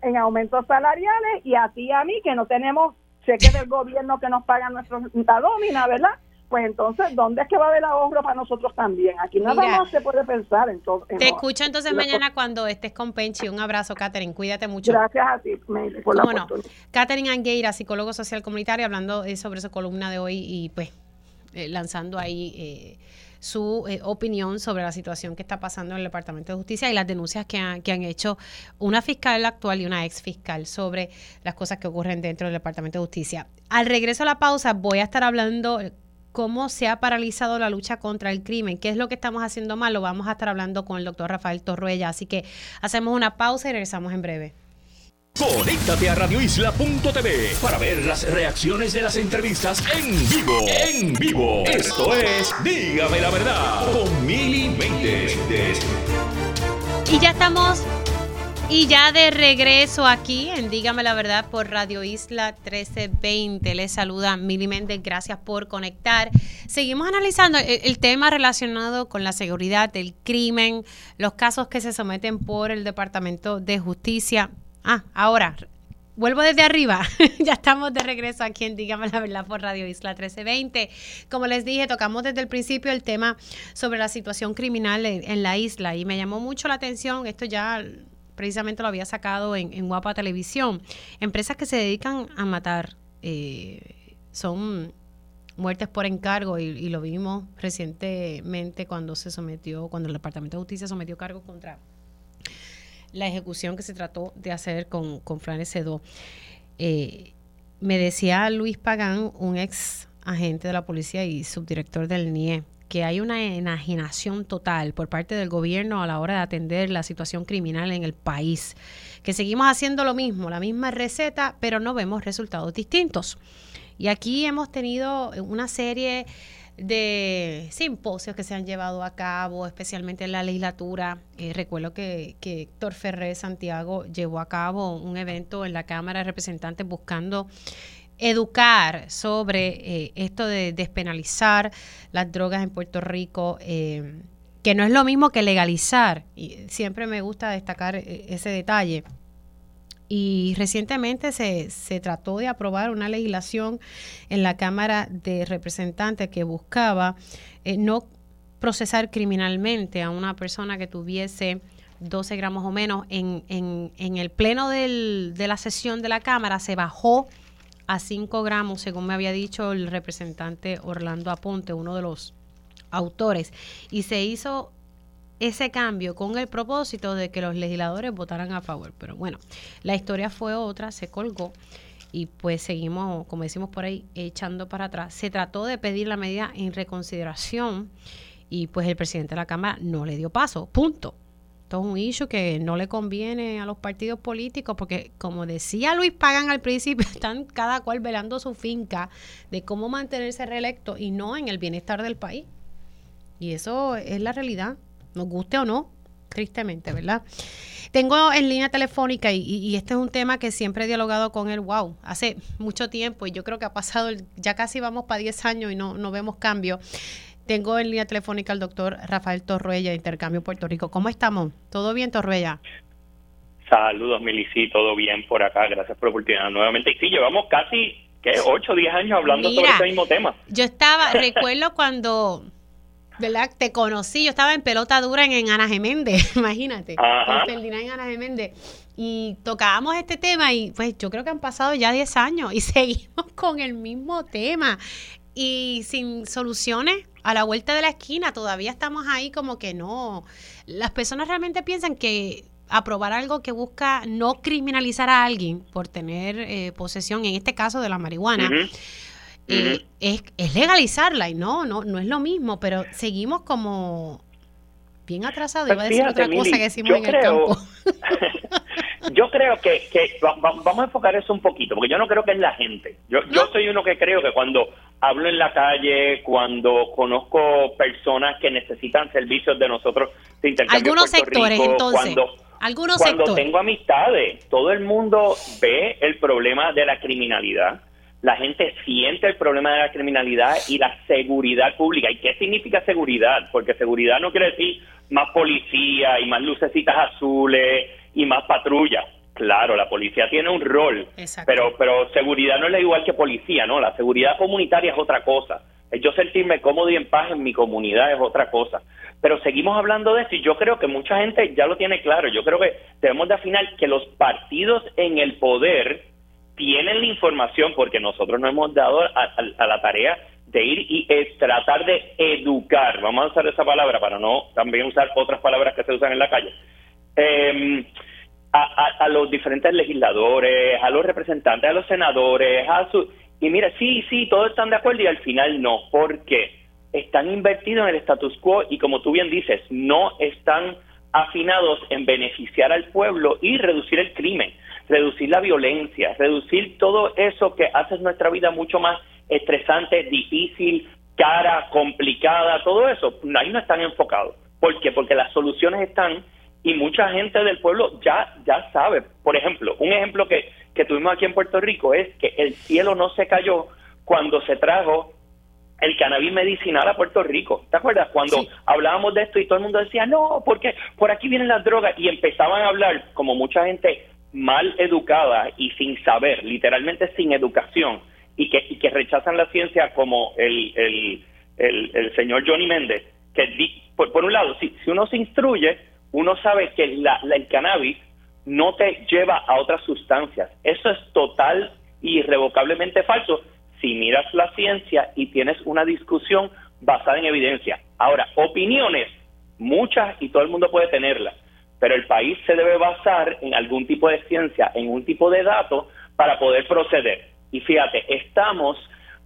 en aumento salariales y a ti y a mí que no tenemos cheques del gobierno que nos pagan nuestra nómina, ¿verdad? Pues entonces, ¿dónde es que va a haber ahorro para nosotros también? Aquí nada más se puede pensar en todo. te escucho entonces mañana cuando estés con Penchi. Un abrazo, Catherine. Cuídate mucho. Gracias a ti por la bueno, Catherine Angueira, psicólogo social comunitario, hablando eh, sobre su columna de hoy y pues eh, lanzando ahí... Eh, su eh, opinión sobre la situación que está pasando en el Departamento de Justicia y las denuncias que, han hecho una fiscal actual y una ex fiscal sobre las cosas que ocurren dentro del Departamento de Justicia. Al regreso a la pausa voy a estar hablando cómo se ha paralizado la lucha contra el crimen, qué es lo que estamos haciendo mal, lo vamos a estar hablando con el doctor Rafael Torruella, así que hacemos una pausa y regresamos en breve. Conéctate a radioisla.tv para ver las reacciones de las entrevistas en vivo. En vivo. Esto es Dígame la verdad con Mili Y ya estamos y ya de regreso aquí en Dígame la Verdad por Radio Isla 1320. Les saluda Mili Méndez. Gracias por conectar. Seguimos analizando el, el, tema relacionado con la seguridad, el crimen, los casos que se someten por el Departamento de Justicia. Ah, ahora, vuelvo desde arriba. ya estamos de regreso aquí en Dígame la Verdad por Radio Isla 1320. Como les dije, tocamos desde el principio el tema sobre la situación criminal en, la isla y me llamó mucho la atención. Esto ya precisamente lo había sacado en, Guapa Televisión. Empresas que se dedican a matar eh, son muertes por encargo y, y, lo vimos recientemente cuando se sometió, cuando el Departamento de Justicia sometió cargo contra la ejecución que se trató de hacer con, con Fran eh, me decía Luis Pagán, un ex agente de la policía y subdirector del NIE, que hay una enajenación total por parte del gobierno a la hora de atender la situación criminal en el país, que seguimos haciendo lo mismo, la misma receta, pero no vemos resultados distintos. Y aquí hemos tenido una serie de simposios que se han llevado a cabo, especialmente en la legislatura. Eh, recuerdo que, que Héctor Ferrer Santiago llevó a cabo un evento en la Cámara de Representantes buscando educar sobre eh, esto de despenalizar las drogas en Puerto Rico, eh, que no es lo mismo que legalizar. Y siempre me gusta destacar ese detalle. Y recientemente se, se, trató de aprobar una legislación en la Cámara de Representantes que buscaba eh, no procesar criminalmente a una persona que tuviese 12 gramos o menos. En, en, en el pleno del, de la sesión de la Cámara se bajó a 5 gramos, según me había dicho el representante Orlando Aponte, uno de los autores, y se hizo ese cambio con el propósito de que los legisladores votaran a favor. Pero bueno, la historia fue otra, se colgó y pues seguimos, como decimos por ahí, echando para atrás. Se trató de pedir la medida en reconsideración y pues el presidente de la Cámara no le dio paso, punto. Esto es un issue que no le conviene a los partidos políticos porque, como decía Luis Pagan al principio, están cada cual velando su finca de cómo mantenerse reelecto y no en el bienestar del país. Y eso es la realidad nos guste o no, tristemente, ¿verdad? Tengo en línea telefónica y, este es un tema que siempre he dialogado con él, wow, hace mucho tiempo y yo creo que ha pasado, ya casi vamos para 10 años y no, no vemos cambio. Tengo en línea telefónica al doctor Rafael Torruella de Intercambio Puerto Rico. ¿Cómo estamos? ¿Todo bien, Torruella? Saludos, Milici, todo bien por acá. Gracias por la oportunidad nuevamente. Y sí, llevamos casi, ¿qué? 8 o 10 años hablando sobre este mismo tema. Yo estaba, recuerdo cuando ¿verdad? Te conocí, yo estaba en pelota dura en, Ana Geméndez, imagínate, en Ana Geméndez. Y tocábamos este tema y pues yo creo que han pasado ya 10 años y seguimos con el mismo tema y sin soluciones a la vuelta de la esquina. Todavía estamos ahí como que no. Las personas realmente piensan que aprobar algo que busca no criminalizar a alguien por tener eh, posesión, en este caso de la marihuana, es, es, legalizarla y no, no, no es lo mismo, pero seguimos como bien atrasados. Iba a decir otra cosa que decimos en el campo. yo creo que, que vamos a enfocar eso un poquito, porque yo no creo que es la gente. Yo, yo soy uno que creo que cuando hablo en la calle, cuando conozco personas que necesitan servicios de nosotros de intercambio Algunos sectores, entonces. Cuando, algunos cuando tengo amistades, todo el mundo ve el problema de la criminalidad. La gente siente el problema de la criminalidad y la seguridad pública. ¿Y qué significa seguridad? Porque seguridad no quiere decir más policía y más lucecitas azules y más patrulla. Claro, la policía tiene un rol, pero pero seguridad no es igual que policía, ¿no? La seguridad comunitaria es otra cosa. Yo sentirme cómodo y en paz en mi comunidad es otra cosa. Pero seguimos hablando de esto y yo creo que mucha gente ya lo tiene claro. Yo creo que debemos de afinar que los partidos en el poder tienen la información porque nosotros nos hemos dado a, la tarea de ir y tratar de educar, vamos a usar esa palabra para no también usar otras palabras que se usan en la calle, eh, a, los diferentes legisladores, a los representantes, a los senadores, a su... Y mira, sí, sí, todos están de acuerdo y al final no, porque están invertidos en el status quo y como tú bien dices, no están afinados en beneficiar al pueblo y reducir el crimen, reducir la violencia, reducir todo eso que hace nuestra vida mucho más estresante, difícil, cara, complicada, todo eso, ahí no están enfocados. ¿Por qué? Porque las soluciones están y mucha gente del pueblo ya, ya sabe. Por ejemplo, un ejemplo que, que tuvimos aquí en Puerto Rico es que el cielo no se cayó cuando se trajo el cannabis medicinal a Puerto Rico. ¿Te acuerdas? Cuando hablábamos de esto y todo el mundo decía, no, porque por aquí vienen las drogas y empezaban a hablar como mucha gente mal educada y sin saber, literalmente sin educación, y que, y que rechazan la ciencia como el, el, señor Johnny Méndez, que por, por un lado, si, si uno se instruye, uno sabe que la, el cannabis no te lleva a otras sustancias. Eso es total y irrevocablemente falso si miras la ciencia y tienes una discusión basada en evidencia. Ahora, opiniones, muchas y todo el mundo puede tenerlas, pero el país se debe basar en algún tipo de ciencia, en un tipo de datos para poder proceder. Y fíjate, estamos,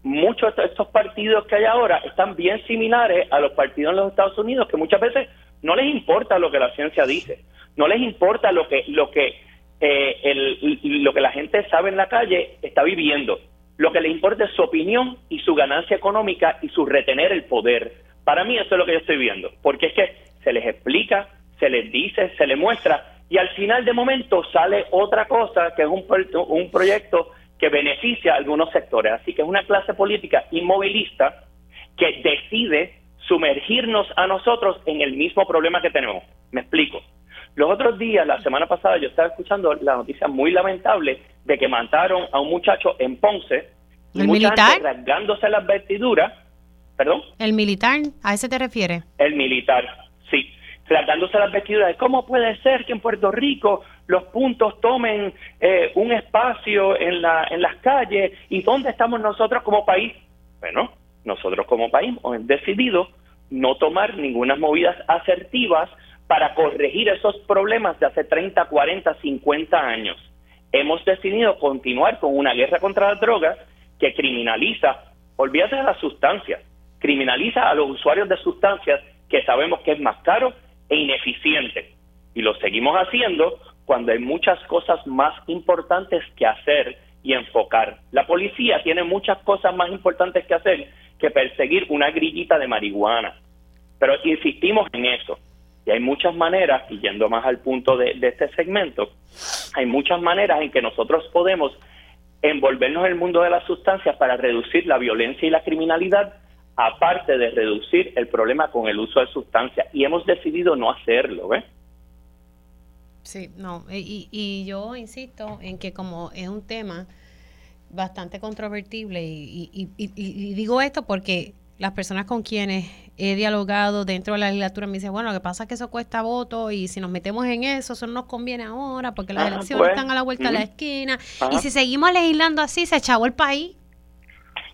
muchos de estos partidos que hay ahora están bien similares a los partidos en los Estados Unidos, que muchas veces no les importa lo que la ciencia dice, no les importa lo que lo que eh, lo que la gente sabe en la calle está viviendo. Lo que les importa es su opinión y su ganancia económica y su retener el poder. Para mí eso es lo que yo estoy viendo, porque es que se les explica, se les dice, se les muestra y al final de momento sale otra cosa que es un, un proyecto que beneficia a algunos sectores. Así que es una clase política inmovilista que decide sumergirnos a nosotros en el mismo problema que tenemos. Me explico. Los otros días, la semana pasada, yo estaba escuchando la noticia muy lamentable de que mataron a un muchacho en Ponce. ¿El militar? rasgándose las vestiduras. ¿Perdón? ¿El militar? ¿A ese te refieres? El militar, sí. Rasgándose las vestiduras. ¿Cómo puede ser que en Puerto Rico los puntos tomen eh, un espacio en, la, en las calles? ¿Y dónde estamos nosotros como país? Bueno, nosotros como país hemos decidido no tomar ninguna movidas asertivas para corregir esos problemas de hace 30, 40, 50 años. Hemos decidido continuar con una guerra contra las drogas que criminaliza, olvídate de las sustancias, criminaliza a los usuarios de sustancias que sabemos que es más caro e ineficiente. Y lo seguimos haciendo cuando hay muchas cosas más importantes que hacer y enfocar. La policía tiene muchas cosas más importantes que hacer que perseguir una grillita de marihuana. Pero insistimos en eso. Y hay muchas maneras, y yendo más al punto de, este segmento, hay muchas maneras en que nosotros podemos envolvernos en el mundo de las sustancias para reducir la violencia y la criminalidad, aparte de reducir el problema con el uso de sustancias. Y hemos decidido no hacerlo, ¿ves? Sí, no, y, y yo insisto en que como es un tema bastante controvertible y, digo esto porque las personas con quienes he dialogado dentro de la legislatura me dicen, bueno, lo que pasa es que eso cuesta voto y si nos metemos en eso, eso no nos conviene ahora porque las elecciones pues, están a la vuelta de la esquina y si seguimos legislando así, se echó el país.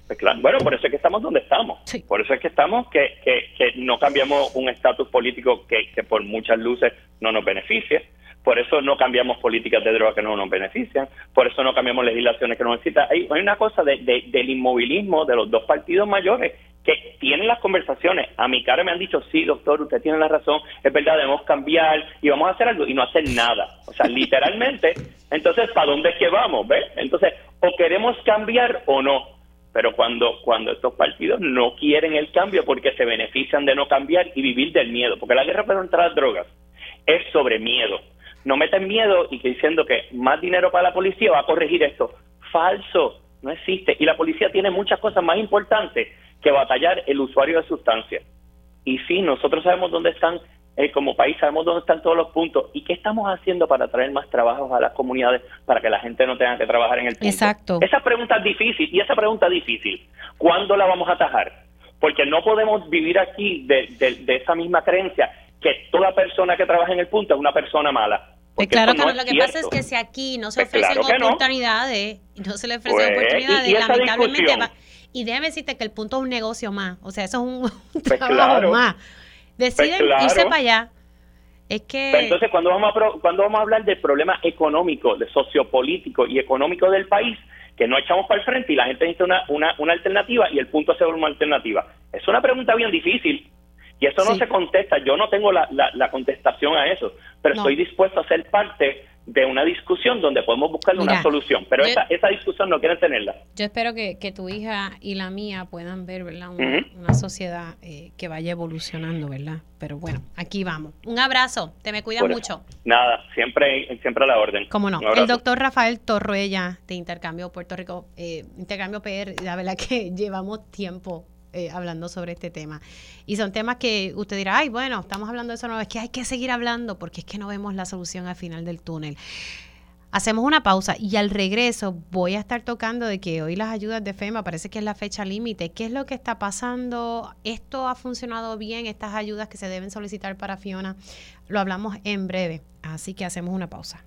Pues bueno, por eso es que estamos donde estamos. Por eso es que estamos, que, que, no cambiamos un estatus político que, que por muchas luces no nos beneficia por eso no cambiamos políticas de droga que no nos benefician, por eso no cambiamos legislaciones que no necesitan. Hay, hay una cosa de, del inmovilismo de los dos partidos mayores que tienen las conversaciones. A mi cara me han dicho, sí, doctor, usted tiene la razón, es verdad, debemos cambiar y vamos a hacer algo y no hacer nada. O sea, literalmente, entonces, ¿para dónde es que vamos? ¿Ves? Entonces, o queremos cambiar o no. Pero cuando, cuando estos partidos no quieren el cambio porque se benefician de no cambiar y vivir del miedo, porque la guerra contra las drogas es sobre miedo. No meten miedo y que diciendo que más dinero para la policía va a corregir esto. Falso, no existe. Y la policía tiene muchas cosas más importantes que batallar el usuario de sustancias. Y sí, nosotros sabemos dónde están, eh, como país sabemos dónde están todos los puntos. ¿Y qué estamos haciendo para traer más trabajos a las comunidades para que la gente no tenga que trabajar en el punto? Exacto. Esa pregunta es difícil. Y esa pregunta es difícil. ¿Cuándo la vamos a atajar? Porque no podemos vivir aquí de, de esa misma creencia que toda persona que trabaja en el punto es una persona mala. Pues claro que lo que pasa es que si aquí no se pues ofrecen oportunidades, no. se le ofrecen pues, oportunidades, lamentablemente y déjame decirte que el punto es un negocio más, o sea, eso es un, pues trabajo más. Deciden irse para allá. Es que... entonces, cuando vamos, a, cuando vamos a hablar del problema económico, de sociopolítico y económico del país, que no echamos para el frente y la gente necesita una, una, una alternativa y el punto es una alternativa. Es una pregunta bien difícil, y eso no se contesta, yo no tengo la, la, contestación a eso, pero estoy dispuesto a ser parte de una discusión donde podemos buscar una solución, pero esa, esa discusión no quieren tenerla. Yo espero que, que tu hija y la mía puedan ver ¿verdad? Una, sociedad eh, que vaya evolucionando, ¿verdad? Pero bueno, aquí vamos. Un abrazo, te me cuidas mucho. Nada, siempre, siempre a la orden. Cómo no. El doctor Rafael Torruella de Intercambio Puerto Rico, eh, Intercambio PR, la verdad que llevamos tiempo eh, hablando sobre este tema. Y son temas que usted dirá, ay, bueno, estamos hablando de eso, no, es que hay que seguir hablando porque es que no vemos la solución al final del túnel. Hacemos una pausa y al regreso voy a estar tocando de que hoy las ayudas de FEMA parece que es la fecha límite. ¿Qué es lo que está pasando? ¿Esto ha funcionado bien? Estas ayudas que se deben solicitar para Fiona. Lo hablamos en breve. Así que hacemos una pausa.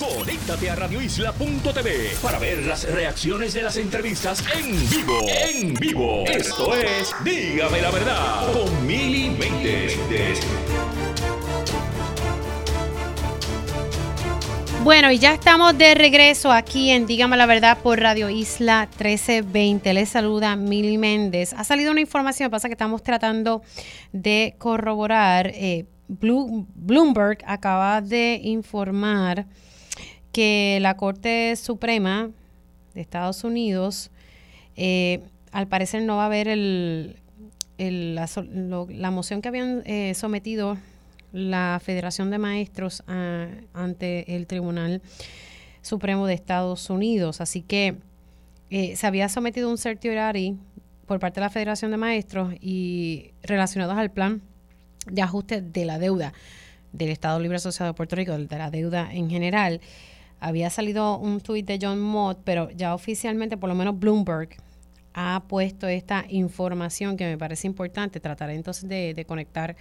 Conéctate a radioisla.tv para ver las reacciones de las entrevistas en vivo. En vivo. Esto es Dígame la verdad con Mili Bueno, y ya estamos de regreso aquí en Dígame la Verdad por Radio Isla 1320. Les saluda Mili Méndez. Ha salido una información, pasa que estamos tratando de corroborar. Eh, Bloomberg acaba de informar que la Corte Suprema de Estados Unidos, eh, al parecer no va a ver el, la, moción que habían eh, sometido la Federación de Maestros ante el Tribunal Supremo de Estados Unidos. Así que eh, se había sometido un certiorari por parte de la Federación de Maestros y relacionados al plan de ajuste de la deuda del Estado Libre Asociado de Puerto Rico, de la deuda en general había salido un tuit de John Mott, pero ya oficialmente, por lo menos Bloomberg, ha puesto esta información que me parece importante. Trataré entonces de, conectar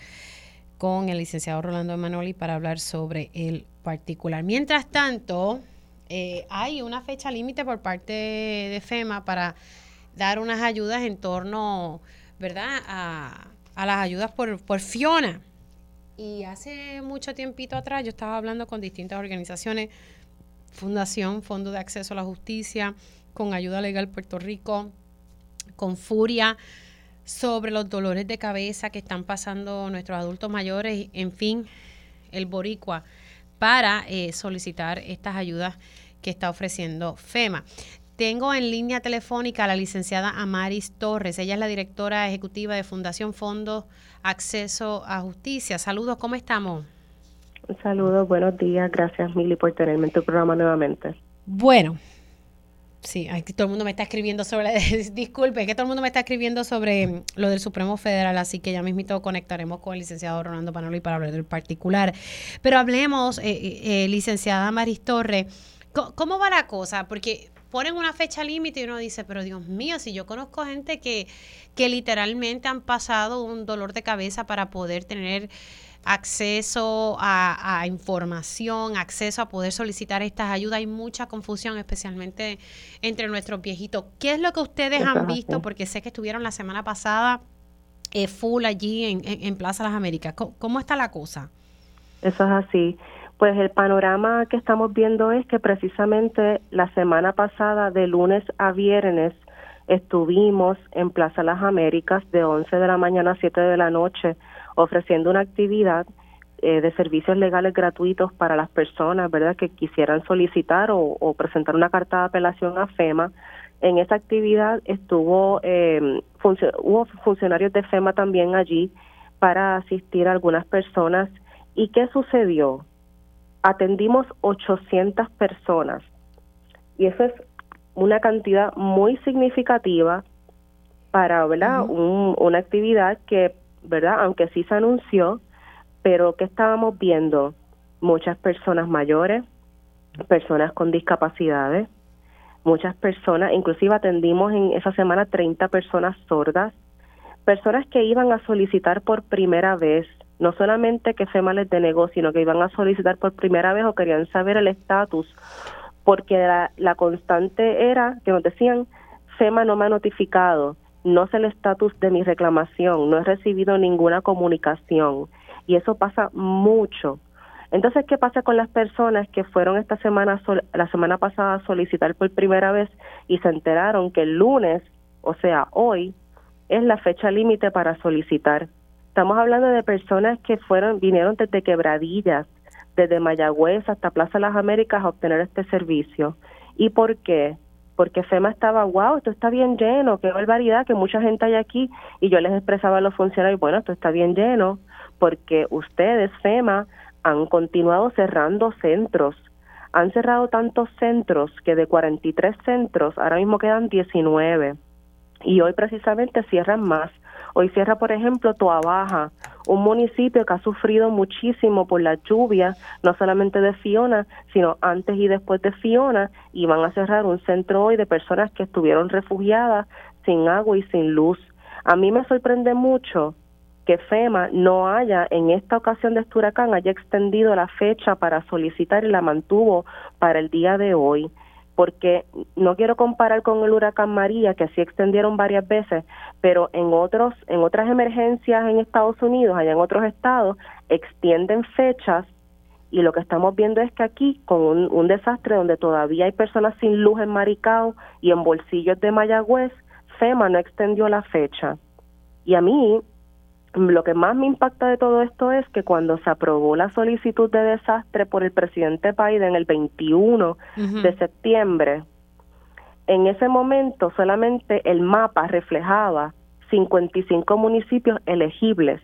con el licenciado Rolando Emanueli para hablar sobre el particular. Mientras tanto, eh, hay una fecha límite por parte de FEMA para dar unas ayudas en torno, ¿verdad?, a, a las ayudas por, por Fiona. Y hace mucho tiempito atrás yo estaba hablando con distintas organizaciones Fundación Fondo de Acceso a la Justicia, con Ayuda Legal Puerto Rico, con Furia, sobre los dolores de cabeza que están pasando nuestros adultos mayores, en fin, el boricua, para eh, solicitar estas ayudas que está ofreciendo FEMA. Tengo en línea telefónica a la licenciada Amaris Torres. Ella es la directora ejecutiva de Fundación Fondo Acceso a Justicia. Saludos, ¿cómo estamos? Saludos, buenos días. Gracias, Mili, por tenerme en tu programa nuevamente. Bueno, sí, aquí todo el mundo me está escribiendo sobre, disculpe, que todo el mundo me está escribiendo sobre lo del Supremo Federal, así que ya mismito conectaremos con el licenciado Ronaldo Panoli para hablar del particular. Pero hablemos, eh, eh, eh licenciada Maris Torre, ¿cómo va la cosa? Porque ponen una fecha límite y uno dice, pero Dios mío, si yo conozco gente que, que literalmente han pasado un dolor de cabeza para poder tener acceso a, información, acceso a poder solicitar estas ayudas. Hay mucha confusión, especialmente entre nuestros viejitos. ¿Qué es lo que ustedes han visto? Porque sé que estuvieron la semana pasada eh, full allí en, en, Plaza Las Américas. ¿Cómo, está la cosa? Eso es así. Pues el panorama que estamos viendo es que precisamente la semana pasada, de lunes a viernes, estuvimos en Plaza Las Américas de 11 de la mañana a 7 de la noche ofreciendo una actividad eh, de servicios legales gratuitos para las personas, ¿verdad?, que quisieran solicitar o, presentar una carta de apelación a FEMA. En esa actividad estuvo eh, hubo funcionarios de FEMA también allí para asistir a algunas personas. ¿Y qué sucedió? Atendimos 800 personas y eso es una cantidad muy significativa para ¿verdad? una actividad que, ¿verdad? aunque sí se anunció, pero que estábamos viendo muchas personas mayores, personas con discapacidades, muchas personas, inclusive atendimos en esa semana 30 personas sordas, personas que iban a solicitar por primera vez, no solamente que FEMA les denegó, sino que iban a solicitar por primera vez o querían saber el estatus, porque la, la constante era que nos decían, FEMA no me ha notificado, no sé el estatus de mi reclamación, no he recibido ninguna comunicación y eso pasa mucho. Entonces, ¿qué pasa con las personas que fueron esta semana, la semana pasada a solicitar por primera vez y se enteraron que el lunes, o sea, hoy, es la fecha límite para solicitar? Estamos hablando de personas que fueron, vinieron desde Quebradillas, desde Mayagüez hasta Plaza Las Américas a obtener este servicio. ¿Y por qué? Porque FEMA estaba, wow, esto está bien lleno, qué barbaridad, que mucha gente hay aquí. Y yo les expresaba a los funcionarios, bueno, esto está bien lleno porque ustedes, FEMA, han continuado cerrando centros. Han cerrado tantos centros que de 43 centros ahora mismo quedan 19 y hoy precisamente cierran más. Hoy cierra, por ejemplo, Toabaja, un municipio que ha sufrido muchísimo por la lluvia, no solamente de Fiona, sino antes y después de Fiona, y van a cerrar un centro hoy de personas que estuvieron refugiadas sin agua y sin luz. A mí me sorprende mucho que FEMA no haya en esta ocasión de este huracán haya extendido la fecha para solicitar y la mantuvo para el día de hoy porque no quiero comparar con el huracán María que sí extendieron varias veces, pero en otros en otras emergencias en Estados Unidos, allá en otros estados extienden fechas y lo que estamos viendo es que aquí con un, un desastre donde todavía hay personas sin luz en Maricao y en bolsillos de Mayagüez, FEMA no extendió la fecha. Y a mí lo que más me impacta de todo esto es que cuando se aprobó la solicitud de desastre por el presidente Biden el 21 de septiembre, en ese momento solamente el mapa reflejaba 55 municipios elegibles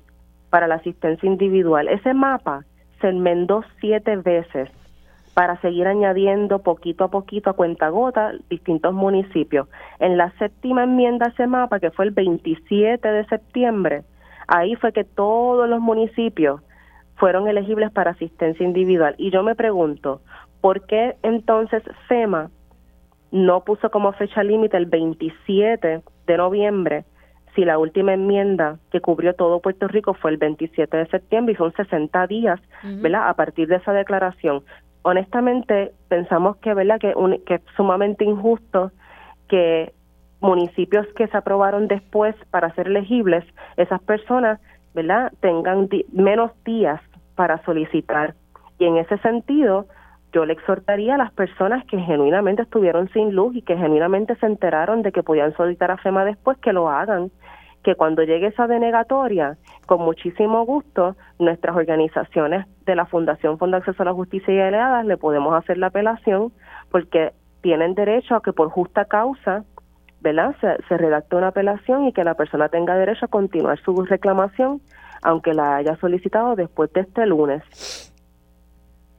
para la asistencia individual. Ese mapa se enmendó siete veces para seguir añadiendo poquito a poquito a cuenta gota distintos municipios. En la séptima enmienda a ese mapa, que fue el 27 de septiembre, Ahí fue que todos los municipios fueron elegibles para asistencia individual. Y yo me pregunto, ¿por qué entonces FEMA no puso como fecha límite el 27 de noviembre si la última enmienda que cubrió todo Puerto Rico fue el 27 de septiembre y son 60 días, ¿verdad? A partir de esa declaración. Honestamente, pensamos que, ¿verdad? Que, que es sumamente injusto que municipios que se aprobaron después para ser elegibles, esas personas, ¿verdad?, tengan menos días para solicitar. Y en ese sentido, yo le exhortaría a las personas que genuinamente estuvieron sin luz y que genuinamente se enteraron de que podían solicitar a FEMA después, que lo hagan, que cuando llegue esa denegatoria, con muchísimo gusto, nuestras organizaciones de la Fundación Fondo Acceso a la Justicia y Eleadas le podemos hacer la apelación porque tienen derecho a que por justa causa ¿verdad? Se, se redacte una apelación y que la persona tenga derecho a continuar su reclamación, aunque la haya solicitado después de este lunes.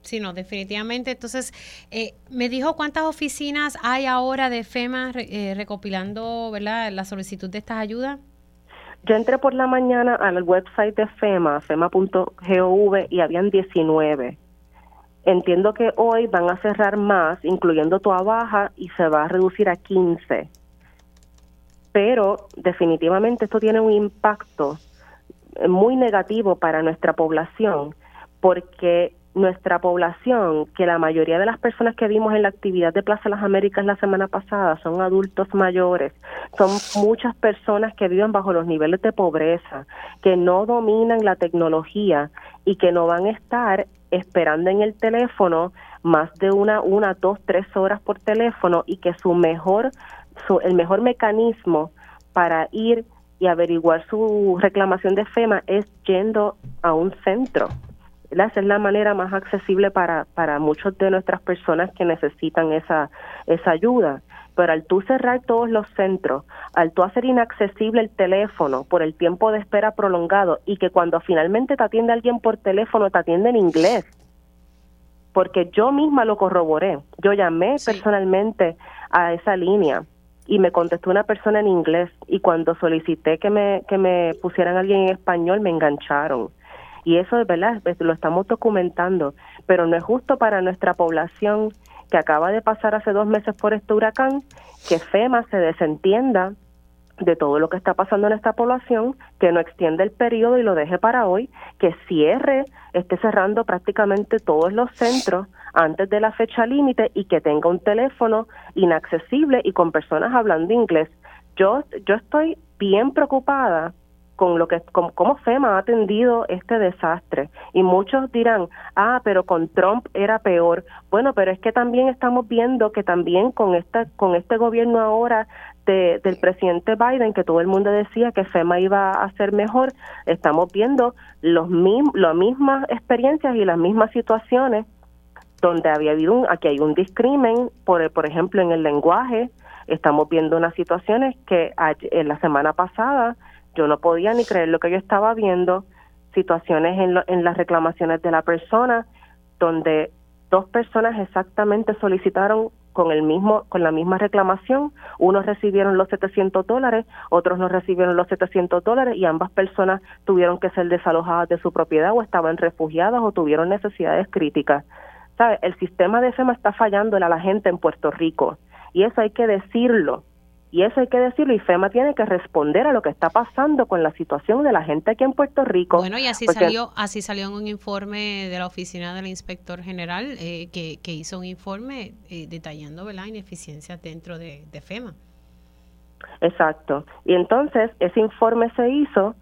Sí, no, definitivamente. Entonces, eh, me dijo cuántas oficinas hay ahora de FEMA eh, recopilando ¿verdad? la solicitud de estas ayudas. Yo entré por la mañana al website de FEMA, fema.gov, y habían 19. Entiendo que hoy van a cerrar más, incluyendo toda baja, y se va a reducir a 15 pero definitivamente esto tiene un impacto muy negativo para nuestra población, porque nuestra población, que la mayoría de las personas que vimos en la actividad de Plaza Las Américas la semana pasada son adultos mayores, son muchas personas que viven bajo los niveles de pobreza, que no dominan la tecnología y que no van a estar esperando en el teléfono más de una, una, dos, tres horas por teléfono y que su mejor el mejor mecanismo para ir y averiguar su reclamación de FEMA es yendo a un centro. Esa es la manera más accesible para, para muchos de nuestras personas que necesitan esa, esa ayuda. Pero al tú cerrar todos los centros, al tú hacer inaccesible el teléfono por el tiempo de espera prolongado y que cuando finalmente te atiende alguien por teléfono te atiende en inglés, porque yo misma lo corroboré. Yo llamé personalmente a esa línea y me contestó una persona en inglés y cuando solicité que me, que me pusieran alguien en español me engancharon. Y eso es verdad, lo estamos documentando, pero no es justo para nuestra población que acaba de pasar hace dos meses por este huracán, que FEMA se desentienda de todo lo que está pasando en esta población, que no extiende el periodo y lo deje para hoy, que cierre, esté cerrando prácticamente todos los centros antes de la fecha límite y que tenga un teléfono inaccesible y con personas hablando inglés. Yo, yo estoy bien preocupada con lo que con cómo FEMA ha atendido este desastre y muchos dirán ah pero con Trump era peor bueno pero es que también estamos viendo que también con esta con este gobierno ahora de, del presidente Biden que todo el mundo decía que FEMA iba a ser mejor estamos viendo los las mismas experiencias y las mismas situaciones donde había habido un aquí hay un discrimen por por ejemplo en el lenguaje. Estamos viendo unas situaciones que en la semana pasada yo no podía ni creer lo que yo estaba viendo, situaciones en, en las reclamaciones de la persona, donde dos personas exactamente solicitaron con el mismo con la misma reclamación, unos recibieron los 700 dólares, otros no recibieron los 700 dólares y ambas personas tuvieron que ser desalojadas de su propiedad o estaban refugiadas o tuvieron necesidades críticas. ¿Sabe? El sistema de FEMA está fallando a la gente en Puerto Rico y eso hay que decirlo y eso hay que decirlo y FEMA tiene que responder a lo que está pasando con la situación de la gente aquí en Puerto Rico. Bueno, y así salió así salió en un informe de la oficina del inspector general eh, que, que, hizo un informe eh, detallando la ineficiencia dentro de, de FEMA. Exacto. Y entonces ese informe se hizo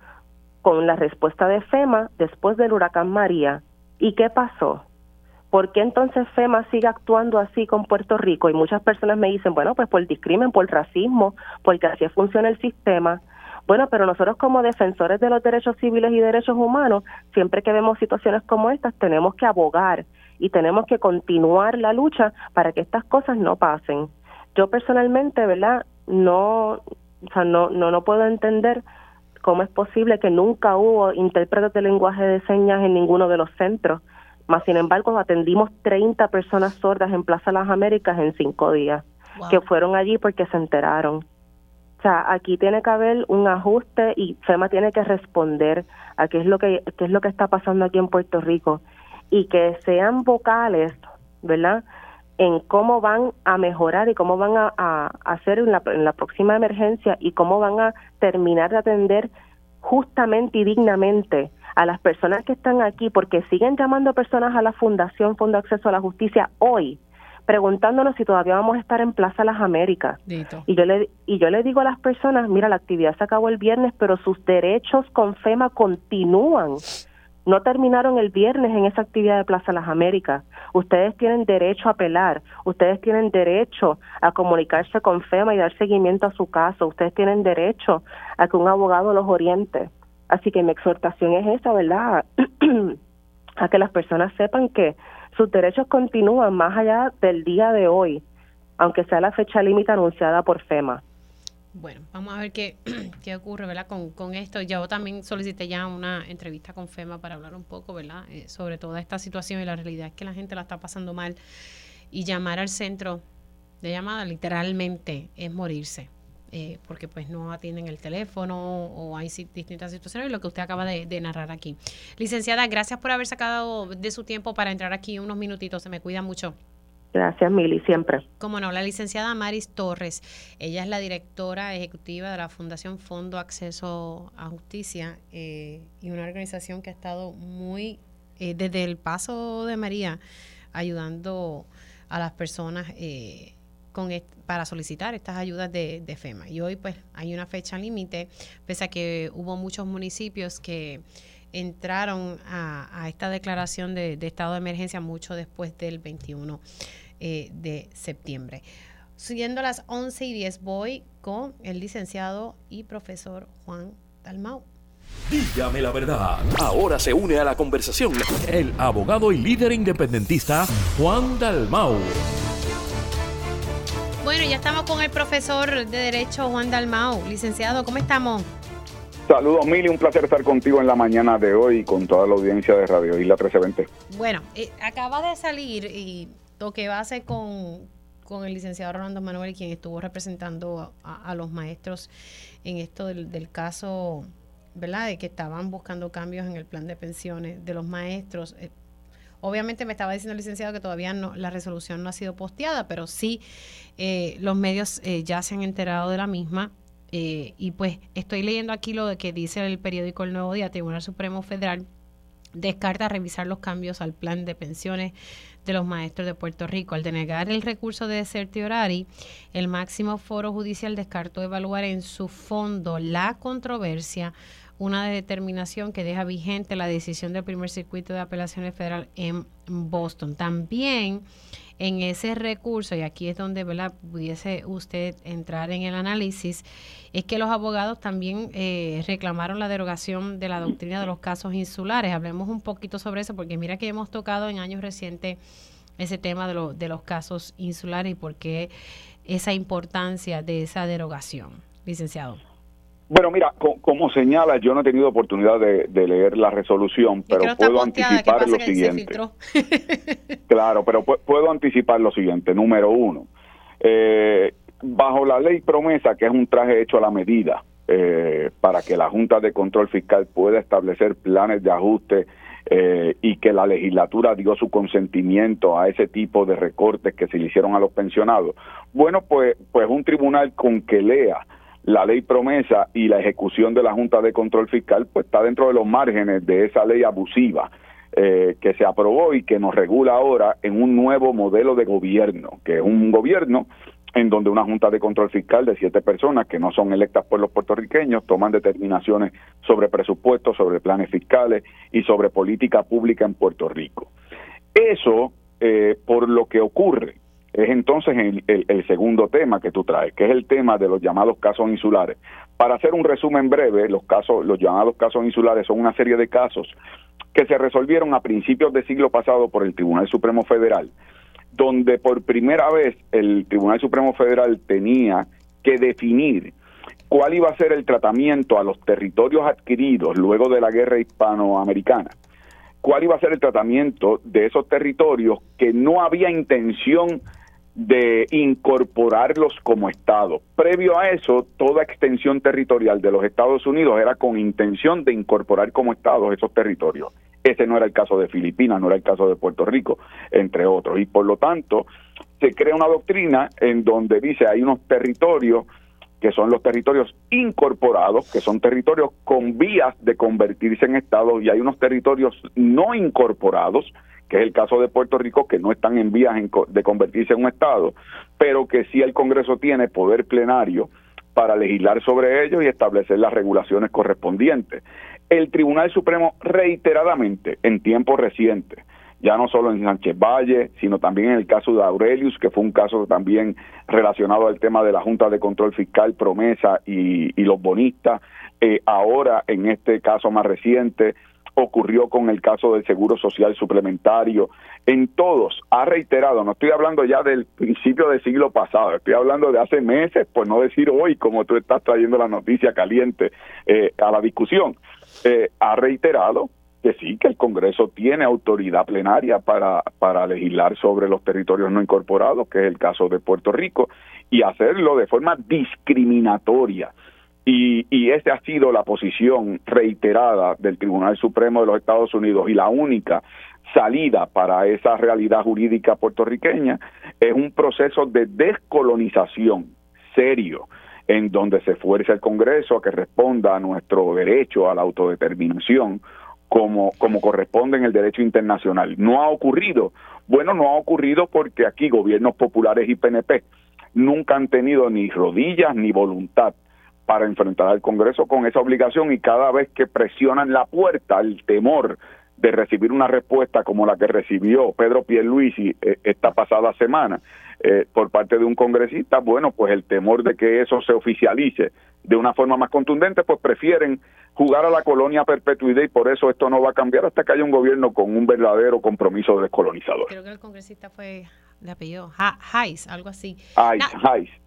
con la respuesta de FEMA después del huracán María. ¿Y qué pasó? ¿Por qué entonces FEMA sigue actuando así con Puerto Rico? Y muchas personas me dicen, bueno, pues por discrimen, por racismo, porque así funciona el sistema. Bueno, pero nosotros como defensores de los derechos civiles y derechos humanos, siempre que vemos situaciones como estas, tenemos que abogar y tenemos que continuar la lucha para que estas cosas no pasen. Yo personalmente, ¿verdad? No, o sea, no, no, no puedo entender cómo es posible que nunca hubo intérpretes de lenguaje de señas en ninguno de los centros más sin embargo, atendimos 30 personas sordas en Plaza Las Américas en cinco días, que fueron allí porque se enteraron. O sea, aquí tiene que haber un ajuste y FEMA tiene que responder a qué es lo que qué es lo que está pasando aquí en Puerto Rico y que sean vocales, ¿verdad? En cómo van a mejorar y cómo van a, a hacer en la, en la próxima emergencia y cómo van a terminar de atender justamente y dignamente a las personas que están aquí, porque siguen llamando personas a la Fundación Fondo Acceso a la Justicia hoy, preguntándonos si todavía vamos a estar en Plaza Las Américas. Y yo le y yo le digo a las personas, mira, la actividad se acabó el viernes, pero sus derechos con FEMA continúan. No terminaron el viernes en esa actividad de Plaza Las Américas. Ustedes tienen derecho a apelar, ustedes tienen derecho a comunicarse con FEMA y dar seguimiento a su caso, ustedes tienen derecho a que un abogado los oriente. Así que mi exhortación es esa, ¿verdad? a que las personas sepan que sus derechos continúan más allá del día de hoy, aunque sea la fecha límite anunciada por FEMA. Bueno, vamos a ver qué, qué ocurre, ¿verdad? Con, con esto. Yo también solicité ya una entrevista con FEMA para hablar un poco, ¿verdad? Eh, sobre toda esta situación y la realidad es que la gente la está pasando mal y llamar al centro de llamada literalmente es morirse. Eh, porque pues no atienden el teléfono o hay distintas situaciones, lo que usted acaba de, narrar aquí. Licenciada, gracias por haber sacado de su tiempo para entrar aquí unos minutitos, se me cuida mucho. Gracias, Mili, siempre. Como no, la licenciada Maris Torres, ella es la directora ejecutiva de la Fundación Fondo Acceso a Justicia eh, y una organización que ha estado muy, eh, desde el paso de María, ayudando a las personas eh, para solicitar estas ayudas de, FEMA. Y hoy pues hay una fecha límite, pese a que hubo muchos municipios que entraron a, esta declaración de, estado de emergencia mucho después del 21 eh, de septiembre. siendo las 11 y 10, voy con el licenciado y profesor Juan Dalmau. Dígame la verdad. Ahora se une a la conversación el abogado y líder independentista Juan Dalmau. Bueno, ya estamos con el profesor de Derecho Juan Dalmau. Licenciado, ¿cómo estamos? Saludos, Mili. Un placer estar contigo en la mañana de hoy con toda la audiencia de Radio Isla 1320. Bueno, eh, acaba de salir y toque base con, con el licenciado Rolando Manuel, quien estuvo representando a, los maestros en esto del, caso, ¿verdad? De que estaban buscando cambios en el plan de pensiones de los maestros. Eh, obviamente me estaba diciendo el licenciado que todavía no, la resolución no ha sido posteada, pero sí eh, los medios eh, ya se han enterado de la misma. y pues estoy leyendo aquí lo que dice el periódico El Nuevo Día, Tribunal Supremo Federal descarta revisar los cambios al plan de pensiones de los maestros de Puerto Rico. Al denegar el recurso de certiorari, el máximo foro judicial descartó evaluar en su fondo la controversia, una determinación que deja vigente la decisión del primer circuito de apelaciones federal en Boston. También en ese recurso, y aquí es donde pudiese usted entrar en el análisis, es que los abogados también eh, reclamaron la derogación de la doctrina de los casos insulares. Hablemos un poquito sobre eso, porque mira que hemos tocado en años recientes ese tema de, de los casos insulares y por qué esa importancia de esa derogación, licenciado. Bueno, mira, como señala, yo no he tenido oportunidad de, leer la resolución, pero puedo anticipar lo siguiente. claro, pero puedo anticipar lo siguiente. Número uno, eh, bajo la ley promesa, que es un traje hecho a la medida eh, para que la Junta de Control Fiscal pueda establecer planes de ajuste eh, y que la legislatura dio su consentimiento a ese tipo de recortes que se le hicieron a los pensionados. Bueno, pues, pues un tribunal con que lea la ley promesa y la ejecución de la Junta de Control Fiscal, pues está dentro de los márgenes de esa ley abusiva eh, que se aprobó y que nos regula ahora en un nuevo modelo de gobierno, que es un gobierno en donde una Junta de Control Fiscal de siete personas que no son electas por los puertorriqueños toman determinaciones sobre presupuestos, sobre planes fiscales y sobre política pública en Puerto Rico. Eso, eh, por lo que ocurre es entonces el, segundo tema que tú traes, que es el tema de los llamados casos insulares. Para hacer un resumen breve, los casos, los llamados casos insulares son una serie de casos que se resolvieron a principios del siglo pasado por el Tribunal Supremo Federal, donde por primera vez el Tribunal Supremo Federal tenía que definir cuál iba a ser el tratamiento a los territorios adquiridos luego de la guerra hispanoamericana cuál iba a ser el tratamiento de esos territorios que no había intención de incorporarlos como Estado. Previo a eso, toda extensión territorial de los Estados Unidos era con intención de incorporar como Estado esos territorios. Ese no era el caso de Filipinas, no era el caso de Puerto Rico, entre otros. Y por lo tanto, se crea una doctrina en donde dice hay unos territorios que son los territorios incorporados, que son territorios con vías de convertirse en Estado, y hay unos territorios no incorporados, que es el caso de Puerto Rico, que no están en vías de convertirse en un Estado, pero que sí el Congreso tiene poder plenario para legislar sobre ellos y establecer las regulaciones correspondientes. El Tribunal Supremo reiteradamente, en tiempos recientes, ya no solo en Sánchez Valle, sino también en el caso de Aurelius, que fue un caso también relacionado al tema de la Junta de Control Fiscal, Promesa y, los bonistas. Eh, ahora, en este caso más reciente, ocurrió con el caso del Seguro Social Suplementario. En todos ha reiterado, no estoy hablando ya del principio del siglo pasado, estoy hablando de hace meses, por no decir hoy, como tú estás trayendo la noticia caliente eh, a la discusión, eh, ha reiterado que sí, que el Congreso tiene autoridad plenaria para, para legislar sobre los territorios no incorporados, que es el caso de Puerto Rico, y hacerlo de forma discriminatoria y, y esa ha sido la posición reiterada del Tribunal Supremo de los Estados Unidos y la única salida para esa realidad jurídica puertorriqueña es un proceso de descolonización serio en donde se fuerza el Congreso a que responda a nuestro derecho a la autodeterminación como, como corresponde en el derecho internacional. No ha ocurrido. Bueno, no ha ocurrido porque aquí gobiernos populares y PNP nunca han tenido ni rodillas ni voluntad para enfrentar al Congreso con esa obligación y cada vez que presionan la puerta, el temor de recibir una respuesta como la que recibió Pedro Pierluisi eh, esta pasada semana, eh, por parte de un congresista, bueno, pues el temor de que eso se oficialice de una forma más contundente, pues prefieren jugar a la colonia perpetuidad y por eso esto no va a cambiar hasta que haya un gobierno con un verdadero compromiso descolonizador. Creo que el congresista fue de apellido algo así.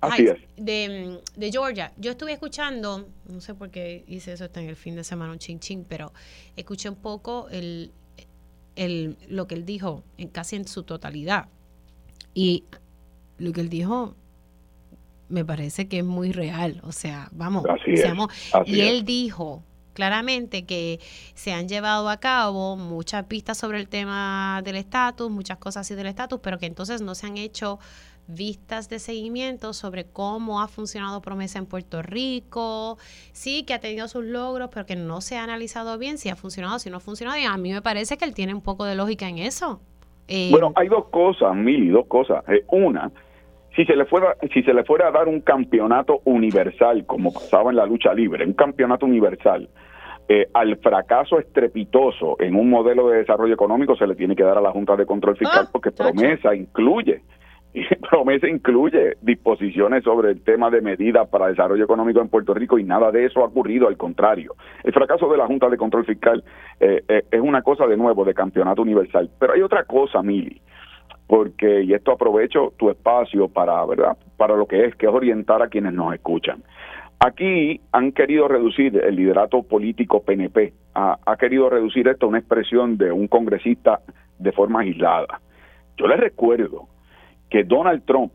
Así es. De, de, Georgia. Yo estuve escuchando, no sé por qué hice eso en el fin de semana, un ching ching, pero escuché un poco el, el, lo que él dijo en casi en su totalidad. Y lo que él dijo me parece que es muy real. O sea, vamos, y él dijo claramente que se han llevado a cabo muchas pistas sobre el tema del estatus, muchas cosas así del estatus, pero que entonces no se han hecho vistas de seguimiento sobre cómo ha funcionado Promesa en Puerto Rico, sí que ha tenido sus logros, pero que no se ha analizado bien si ha funcionado, si no ha funcionado, y a mí me parece que él tiene un poco de lógica en eso. Eh, bueno, hay dos cosas, Mili, dos cosas. Eh, una, si se le fuera si se le fuera a dar un campeonato universal como pasaba en la lucha libre un campeonato universal eh, al fracaso estrepitoso en un modelo de desarrollo económico se le tiene que dar a la Junta de Control Fiscal ah, porque promesa incluye promesa incluye disposiciones sobre el tema de medidas para desarrollo económico en Puerto Rico y nada de eso ha ocurrido, al contrario. El fracaso de la Junta de Control Fiscal eh, eh, es una cosa de nuevo de campeonato universal. Pero hay otra cosa, Mili, porque, y esto aprovecho tu espacio para, ¿verdad? Para lo que es, que es orientar a quienes nos escuchan. Aquí han querido reducir el liderato político PNP, ha, querido reducir esto a una expresión de un congresista de forma aislada. Yo les recuerdo que Donald Trump,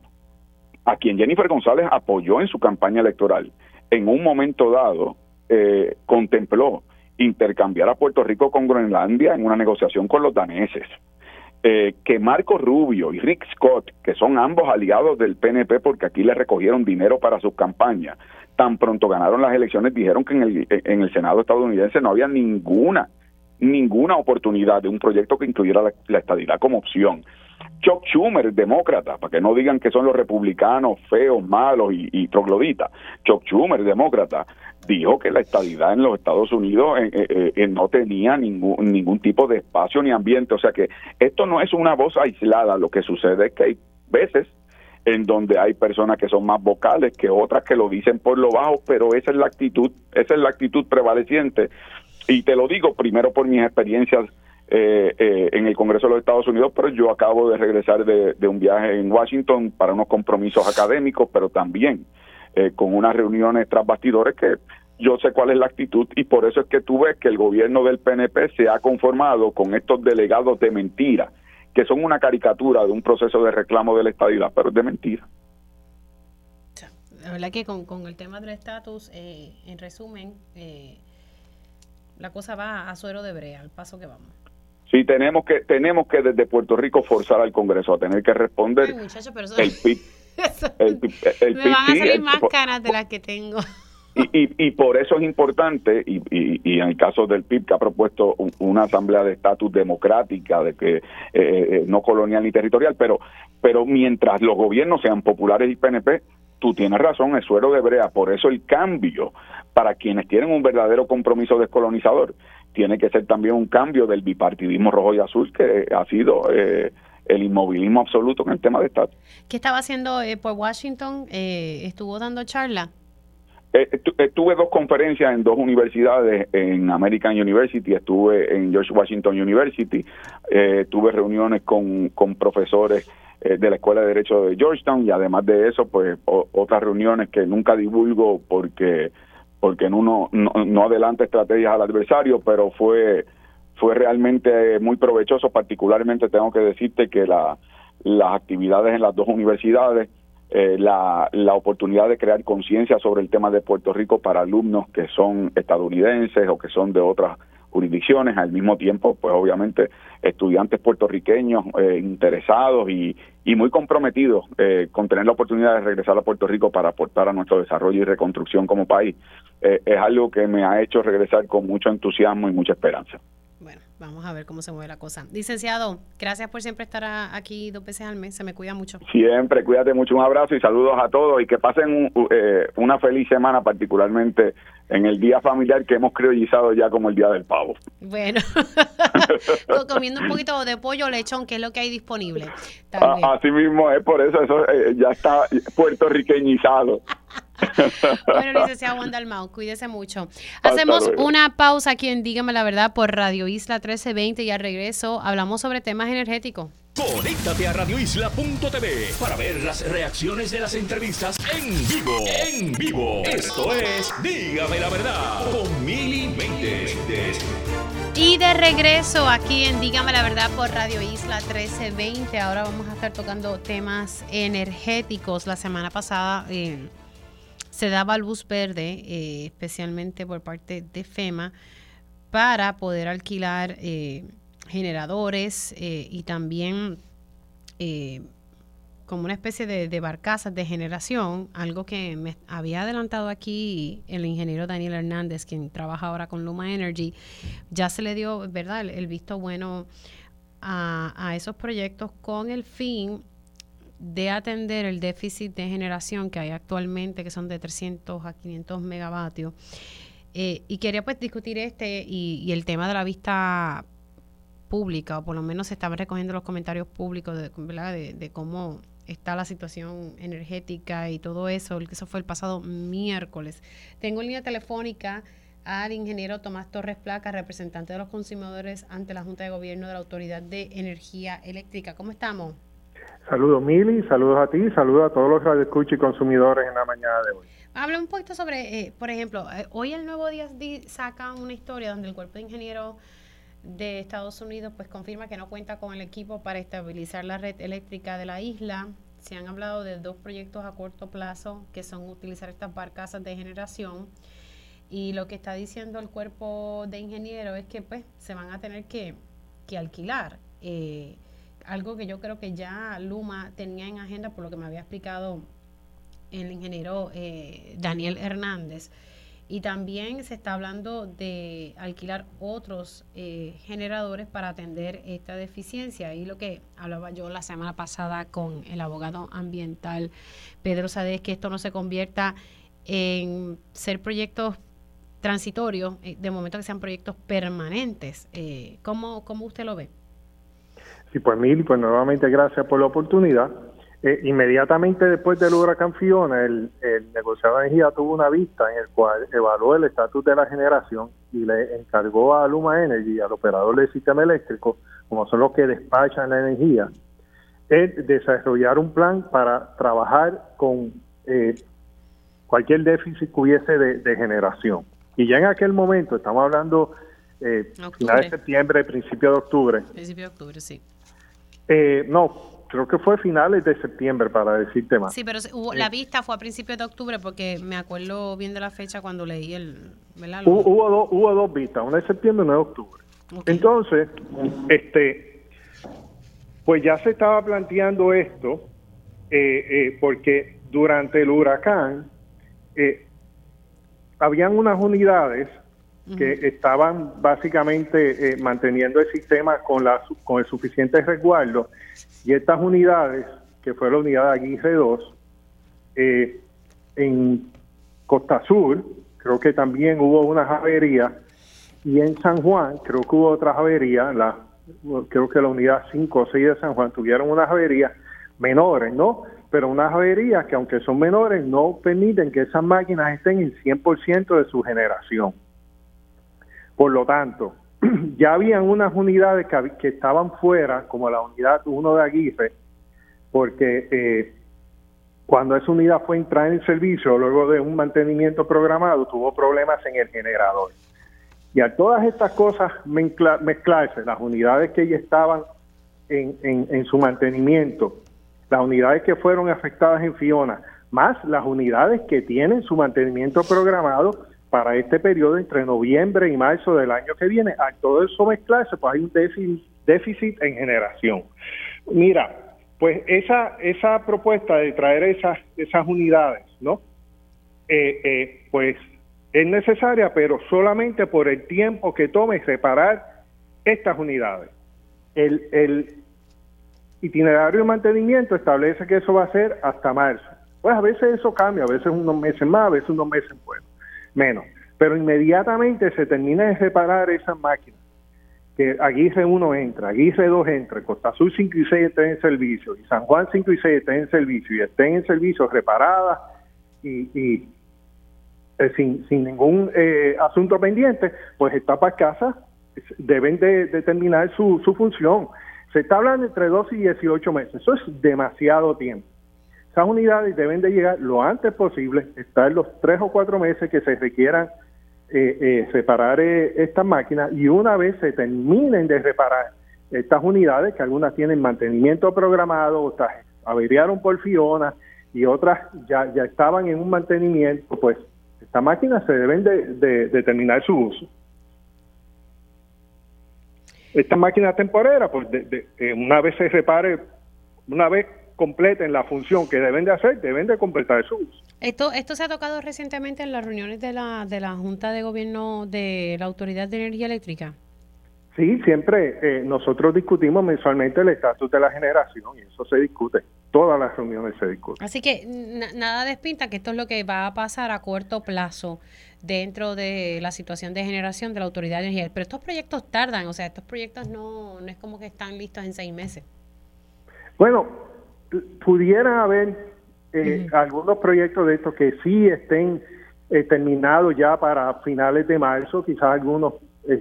a quien Jennifer González apoyó en su campaña electoral, en un momento dado eh, contempló intercambiar a Puerto Rico con Groenlandia en una negociación con los daneses. Eh, que Marco Rubio y Rick Scott, que son ambos aliados del PNP porque aquí le recogieron dinero para sus campañas, tan pronto ganaron las elecciones, dijeron que en el, en el Senado estadounidense no había ninguna, ninguna oportunidad de un proyecto que incluyera la, estadidad como opción. Chuck Schumer, demócrata, para que no digan que son los republicanos feos, malos y, y trogloditas. Chuck Schumer, demócrata, dijo que la estadidad en los Estados Unidos eh, eh, eh, no tenía ningún, ningún tipo de espacio ni ambiente. O sea que esto no es una voz aislada. Lo que sucede es que hay veces en donde hay personas que son más vocales que otras que lo dicen por lo bajo, pero esa es la actitud, esa es la actitud prevaleciente. Y te lo digo primero por mis experiencias eh, eh, en el Congreso de los Estados Unidos, pero yo acabo de regresar de, un viaje en Washington para unos compromisos académicos, pero también eh, con unas reuniones tras bastidores que yo sé cuál es la actitud y por eso es que tú ves que el gobierno del PNP se ha conformado con estos delegados de mentira que son una caricatura de un proceso de reclamo de la estadidad, pero es de mentira. La verdad que con, con el tema del estatus, eh, en resumen, eh, la cosa va a suero de brea, al paso que vamos. Sí, tenemos que tenemos que desde Puerto Rico forzar al Congreso a tener que responder. Ay, muchacho, pero eso, el me van a salir más caras de las que tengo. Y, y, por eso es importante, y, y, en el caso del PIB que ha propuesto una asamblea de estatus democrática, de que eh, eh, no colonial ni territorial, pero, pero mientras los gobiernos sean populares y PNP, tú tienes razón, es suero de brea. Por eso el cambio para quienes tienen un verdadero compromiso descolonizador tiene que ser también un cambio del bipartidismo rojo y azul que ha sido eh, el inmovilismo absoluto en el tema de estatus. ¿Qué estaba haciendo por Washington? ¿Estuvo dando charla? Eh, estuve dos conferencias en dos universidades, en American University, estuve en George Washington University, eh, tuve reuniones con, con profesores eh, de la Escuela de Derecho de Georgetown y además de eso, pues otras reuniones que nunca divulgo porque porque no, no adelanta estrategias al adversario, pero fue fue realmente muy provechoso, particularmente tengo que decirte que la, las actividades en las dos universidades eh, la, la oportunidad de crear conciencia sobre el tema de Puerto Rico para alumnos que son estadounidenses o que son de otras jurisdicciones, al mismo tiempo, pues obviamente estudiantes puertorriqueños eh, interesados y, y, muy comprometidos eh, con tener la oportunidad de regresar a Puerto Rico para aportar a nuestro desarrollo y reconstrucción como país, es algo que me ha hecho regresar con mucho entusiasmo y mucha esperanza. Vamos a ver cómo se mueve la cosa. Licenciado, gracias por siempre estar aquí dos veces al mes, se me cuida mucho. Siempre, cuídate mucho, un abrazo y saludos a todos y que pasen eh, una feliz semana, particularmente en el día familiar que hemos criollizado ya como el Día del Pavo. Bueno, comiendo un poquito de pollo lechón, que es lo que hay disponible. así mismo es, por eso eso eh, ya está puertorriqueñizado. Bueno, licenciado Juan Dalmau, cuídese mucho. Hacemos una pausa aquí en Dígame la Verdad por Radio Isla 1320 y al regreso hablamos sobre temas energéticos. Conéctate a radioisla.tv para ver las reacciones de las entrevistas en vivo. En vivo. Esto es Dígame la Verdad con Mili Y de regreso aquí en Dígame la Verdad por Radio Isla 1320. Ahora vamos a estar tocando temas energéticos. La semana pasada... Eh, se daba luz verde, eh, especialmente por parte de FEMA, para poder alquilar eh, generadores eh, y también como una especie de, barcazas de generación, algo que me había adelantado aquí el ingeniero Daniel Hernández, quien trabaja ahora con Luma Energy, ya se le dio, ¿verdad?, el, visto bueno a, a, esos proyectos con el fin de atender el déficit de generación que hay actualmente, que son de 300 a 500 megavatios. Eh, y quería pues discutir este y, el tema de la vista pública, o por lo menos se estaban recogiendo los comentarios públicos de, de, cómo está la situación energética y todo eso. Eso fue el pasado miércoles. Tengo en línea telefónica al ingeniero Tomás Torres Placa, representante de los consumidores ante la Junta de Gobierno de la Autoridad de Energía Eléctrica. ¿Cómo estamos? Saludos Mili, saludos a ti, saludos a todos los radioescuchos y consumidores en la mañana de hoy. Habla un poquito sobre, eh, por ejemplo, eh, hoy el Nuevo Día saca una historia donde el Cuerpo de Ingenieros de Estados Unidos pues confirma que no cuenta con el equipo para estabilizar la red eléctrica de la isla. Se han hablado de dos proyectos a corto plazo que son utilizar estas barcazas de generación y lo que está diciendo el cuerpo de ingenieros es que pues se van a tener que, que alquilar. Eh, algo que yo creo que ya Luma tenía en agenda, por lo que me había explicado el ingeniero eh, Daniel Hernández. Y también se está hablando de alquilar otros eh, generadores para atender esta deficiencia. Y lo que hablaba yo la semana pasada con el abogado ambiental Pedro Sade es que esto no se convierta en ser proyectos transitorios, eh, de momento que sean proyectos permanentes. ¿cómo, ¿Cómo usted lo ve? Sí, pues Mil, pues nuevamente gracias por la oportunidad. Eh, inmediatamente después del huracán Fiona, el, negociado de energía tuvo una vista en el cual evaluó el estatus de la generación y le encargó a Luma Energy, al operador del sistema eléctrico, como son los que despachan la energía, es desarrollar un plan para trabajar con eh, cualquier déficit que hubiese de, generación. Y ya en aquel momento, estamos hablando eh, final de septiembre, principio de octubre. Principio de octubre, sí. Eh, no, creo que fue finales de septiembre, para decirte más. Sí, pero la vista fue a principios de octubre porque me acuerdo bien de la fecha cuando leí el... Hubo, dos, hubo dos vistas, una de septiembre y una de octubre. Entonces, este, pues ya se estaba planteando esto eh, eh, porque durante el huracán habían unas unidades que estaban básicamente eh, manteniendo el sistema con, la, con el suficiente resguardo y estas unidades, que fue la unidad Aguirre 2, eh, en Costa Sur, creo que también hubo una averías y en San Juan, creo que hubo otra averías, la, creo que la unidad 5 o 6 de San Juan tuvieron unas averías menores, ¿no? Pero unas averías que aunque son menores no permiten que esas máquinas estén en 100% de su generación. Por lo tanto, ya habían unas unidades que, estaban fuera, como la unidad 1 de Aguirre, porque eh, cuando esa unidad fue a entrar en servicio, luego de un mantenimiento programado, tuvo problemas en el generador. Y a todas estas cosas mezclarse, las unidades que ya estaban en, en su mantenimiento, las unidades que fueron afectadas en Fiona, más las unidades que tienen su mantenimiento programado, para este periodo entre noviembre y marzo del año que viene. A todo eso mezclarse, pues hay un déficit, en generación. Mira, pues esa, esa propuesta de traer esas, esas unidades, ¿no? Eh, eh, pues es necesaria, pero solamente por el tiempo que tome reparar estas unidades. El, el itinerario de mantenimiento establece que eso va a ser hasta marzo. Pues a veces eso cambia, a veces unos meses más, a veces unos meses menos. Pero inmediatamente se termina de reparar esas máquinas. Que Aguirre 1 entra, Aguirre 2 entra, Costa Azul 5 y 6 estén en servicio, y San Juan 5 y 6 estén en servicio, y estén en servicio reparadas y, eh, sin, sin ningún eh, asunto pendiente, pues está para casa deben de, terminar su, su función. Se está hablando entre 12 y 18 meses. Eso es demasiado tiempo. Esas unidades deben de llegar lo antes posible, estar los tres o cuatro meses que se requieran eh, eh separar eh, estas máquinas y una vez se terminen de reparar estas unidades, que algunas tienen mantenimiento programado, otras averiaron por Fiona y otras ya, ya estaban en un mantenimiento, pues estas máquinas se deben de, de terminar su uso. Esta máquina temporera, pues de, una vez se repare, una vez completen la función que deben de hacer, deben de completar su uso. Esto, esto se ha tocado recientemente en las reuniones de la, de la Junta de Gobierno de la Autoridad de Energía Eléctrica. Sí, siempre eh, nosotros discutimos mensualmente el estatus de la generación y eso se discute. Todas las reuniones se discuten. Así que nada despinta que esto es lo que va a pasar a corto plazo dentro de la situación de generación de la Autoridad de Energía. Pero estos proyectos tardan, o sea, estos proyectos no, no es como que están listos en seis meses. Bueno, pudieran haber eh, algunos proyectos de estos que sí estén eh, terminados ya para finales de marzo, quizás algunos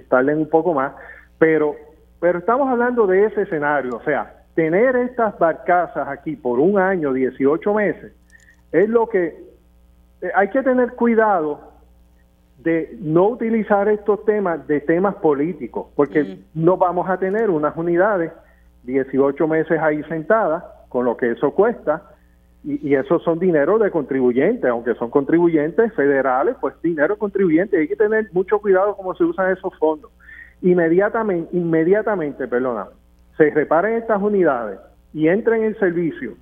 tarden un poco más, pero, pero estamos hablando de ese escenario, o sea, tener estas barcazas aquí por un año, 18 meses, es lo que eh, hay que tener cuidado de no utilizar estos temas de temas políticos, porque no vamos a tener unas unidades 18 meses ahí sentadas, con lo que eso cuesta, y, y esos son dinero de contribuyentes, aunque son contribuyentes federales, pues dinero contribuyente, hay que tener mucho cuidado cómo se usan esos fondos. Inmediatamente, inmediatamente, perdona, se reparen estas unidades y entren en servicio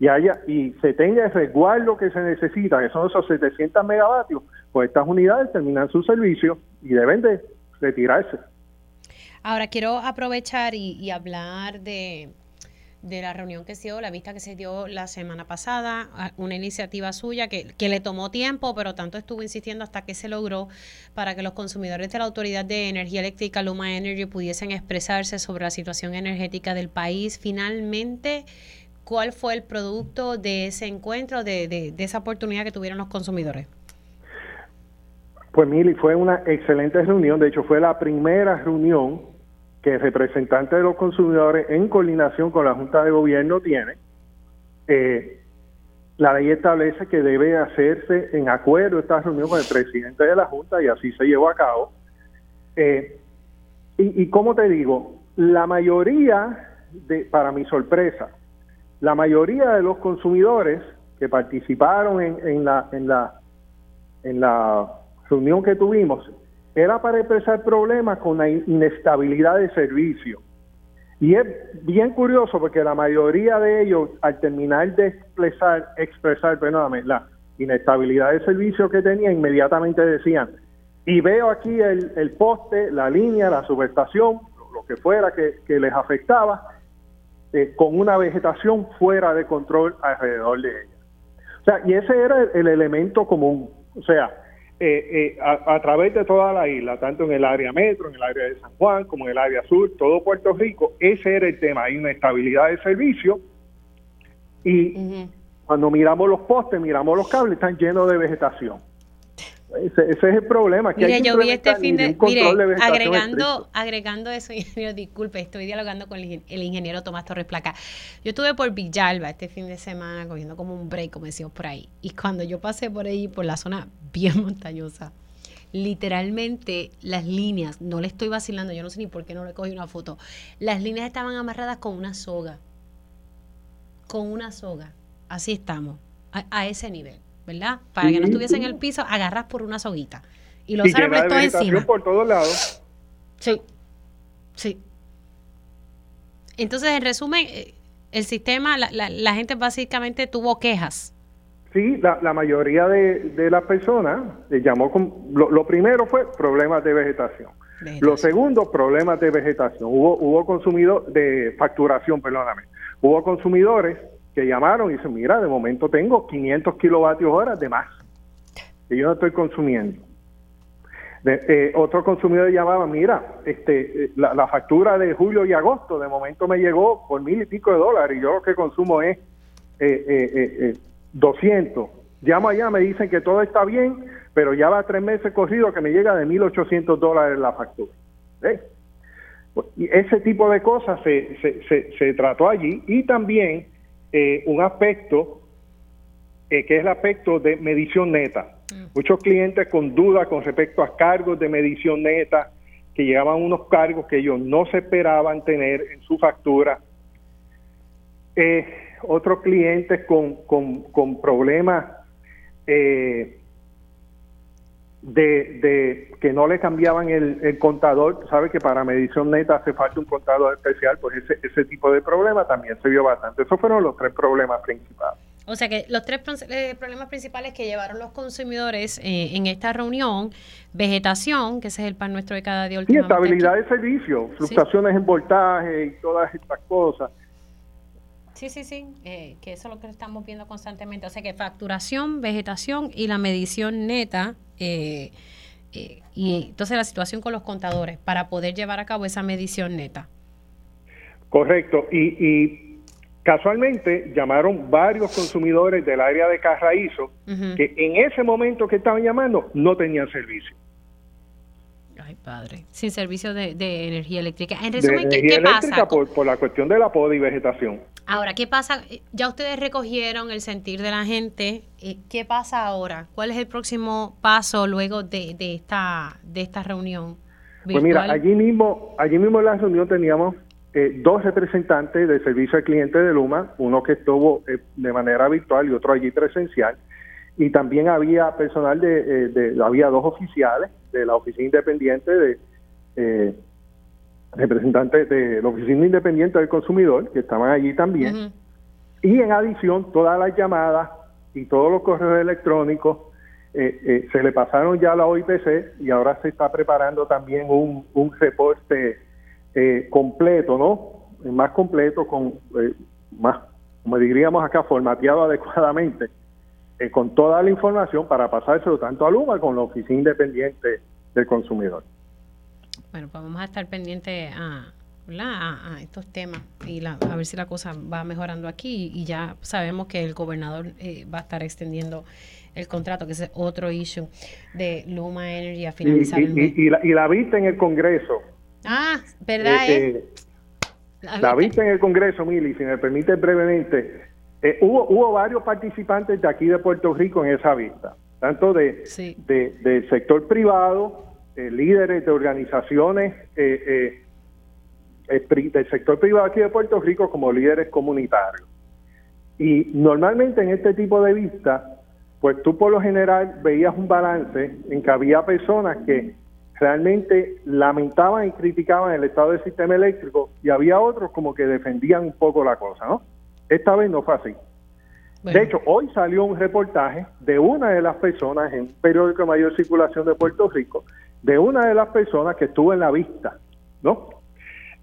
y haya y se tenga el resguardo que se necesita, que son esos 700 megavatios, pues estas unidades terminan su servicio y deben de retirarse. Ahora quiero aprovechar y, hablar de, la reunión que se dio, la vista que se dio la semana pasada, una iniciativa suya que, que, le tomó tiempo, pero tanto estuvo insistiendo hasta que se logró para que los consumidores de la Autoridad de Energía Eléctrica, Luma Energy, pudiesen expresarse sobre la situación energética del país. Finalmente, ¿cuál fue el producto de ese encuentro, de, de, de esa oportunidad que tuvieron los consumidores? Pues Mili, fue una excelente reunión, de hecho fue la primera reunión que el representante de los consumidores en coordinación con la Junta de Gobierno tiene. Eh, la ley establece que debe hacerse en acuerdo esta reunión con el presidente de la Junta y así se llevó a cabo. Eh, y, y como te digo, la mayoría, de, para mi sorpresa, la mayoría de los consumidores que participaron en, en la, en la, en la reunión que tuvimos era para expresar problemas con la inestabilidad de servicio. Y es bien curioso porque la mayoría de ellos, al terminar de expresar, expresar perdóname, la inestabilidad de servicio que tenía, inmediatamente decían, y veo aquí el, poste, la línea, la subestación, lo que fuera que, les afectaba, eh, con una vegetación fuera de control alrededor de ella. O sea, y ese era el elemento común. O sea, eh, eh, a, través de toda la isla, tanto en el área metro, en el área de San Juan, como en el área sur, todo Puerto Rico, ese era el tema. Hay una estabilidad de servicio y cuando miramos los postes, miramos los cables, están llenos de vegetación. Ese, es el problema. Que mire, yo vi este fin de, mire, agregando, agregando eso, ingeniero, disculpe, estoy dialogando con el, ingeniero Tomás Torres Placa. Yo estuve por Villalba este fin de semana cogiendo como un break, como decimos por ahí. Y cuando yo pasé por ahí, por la zona bien montañosa, literalmente las líneas, no le estoy vacilando, yo no sé ni por qué no le cogí una foto, las líneas estaban amarradas con una soga. Con una soga. Así estamos, a ese nivel. ¿Verdad? Para que no estuviese en el piso, agarras por una soguita. Y los árboles todos encima. por todos lados. Sí, sí. Entonces, en resumen, eh, el sistema, la, la, gente básicamente tuvo quejas. Sí, la, la mayoría de, de las personas le llamó, con, lo, primero fue problemas de vegetación. Lo segundo, problemas de vegetación. Hubo, hubo consumido de facturación, perdóname. Hubo consumidores llamaron y dicen, mira, de momento tengo 500 kilovatios horas de más que yo no estoy consumiendo. Eh, otro consumidor llamaba, mira, este, eh, la, factura de julio y agosto de momento me llegó por mil y pico de dólares y yo lo que consumo es eh, 200. Eh, Llamo allá, me dicen que todo está bien, pero ya va tres meses corrido que me llega de 1.800 dólares la factura. Y ese tipo de cosas se, se, se, trató allí y también un aspecto que es el aspecto de medición neta. Mm. Muchos clientes con dudas con respecto a cargos de medición neta, que llegaban unos cargos que ellos no se esperaban tener en su factura. Eh, otros clientes con, con, problemas eh, de, de, que no le cambiaban el, el contador. Sabe que para medición neta hace falta un contador especial, pues ese, ese tipo de problema también se vio bastante. Esos fueron los tres problemas principales. O sea que los tres eh, problemas principales que llevaron los consumidores eh, en esta reunión, vegetación, que ese es el pan nuestro de cada día. Y estabilidad de servicio, fluctuaciones en voltaje y todas estas cosas. Sí, sí, sí, eh, que eso es lo que estamos viendo constantemente. O sea que facturación, vegetación y la medición neta. y entonces la situación con los contadores para poder llevar a cabo esa medición neta. Correcto. Y, y Casualmente llamaron varios consumidores del área de Carraízo que en ese momento que estaban llamando no tenían servicio. Ay, padre. Sin servicio de, energía eléctrica. En resumen, ¿qué, pasa? Por, por, la cuestión de la poda y vegetación. Ahora, ¿qué pasa? Ya ustedes recogieron el sentir de la gente. Eh, ¿Qué pasa ahora? ¿Cuál es el próximo paso luego de, de esta, de esta reunión? Pues mira, allí mismo, allí mismo en la reunión teníamos eh, dos representantes del servicio al cliente de Luma, uno que estuvo eh, de manera virtual y otro allí presencial, y también había personal de, eh, había dos oficiales de la oficina independiente de representantes de la oficina independiente del consumidor que estaban allí también, y en adición todas las llamadas y todos los correos electrónicos se le pasaron ya a la OIPC y ahora se está preparando también un, un reporte eh, completo, ¿no? Más completo, con eh, más, como diríamos acá, formateado adecuadamente, eh, con toda la información para pasárselo tanto a Luma como a la Oficina Independiente del Consumidor. Bueno, pues vamos a estar pendientes a, a, estos temas y a ver si la cosa va mejorando aquí y ya sabemos que el gobernador va a estar extendiendo el contrato, que es otro issue de Luma Energy a finalizar. Y, la, y la vista en el Congreso Ah, ¿verdad? Eh, eh? La vista en el Congreso, Mili, si me permite brevemente, eh, hubo, hubo varios participantes de aquí de Puerto Rico en esa vista, tanto de, de del sector privado, líderes de organizaciones del sector privado aquí de Puerto Rico como líderes comunitarios. Y normalmente en este tipo de vistas, pues tú por lo general veías un balance en que había personas que realmente lamentaban y criticaban el estado del sistema eléctrico y había otros como que defendían un poco la cosa, ¿no? Esta vez no fue así. De hecho, hoy salió un reportaje de una de las personas en un periódico de mayor circulación de Puerto Rico, de una de las personas que estuvo en la vista, ¿no?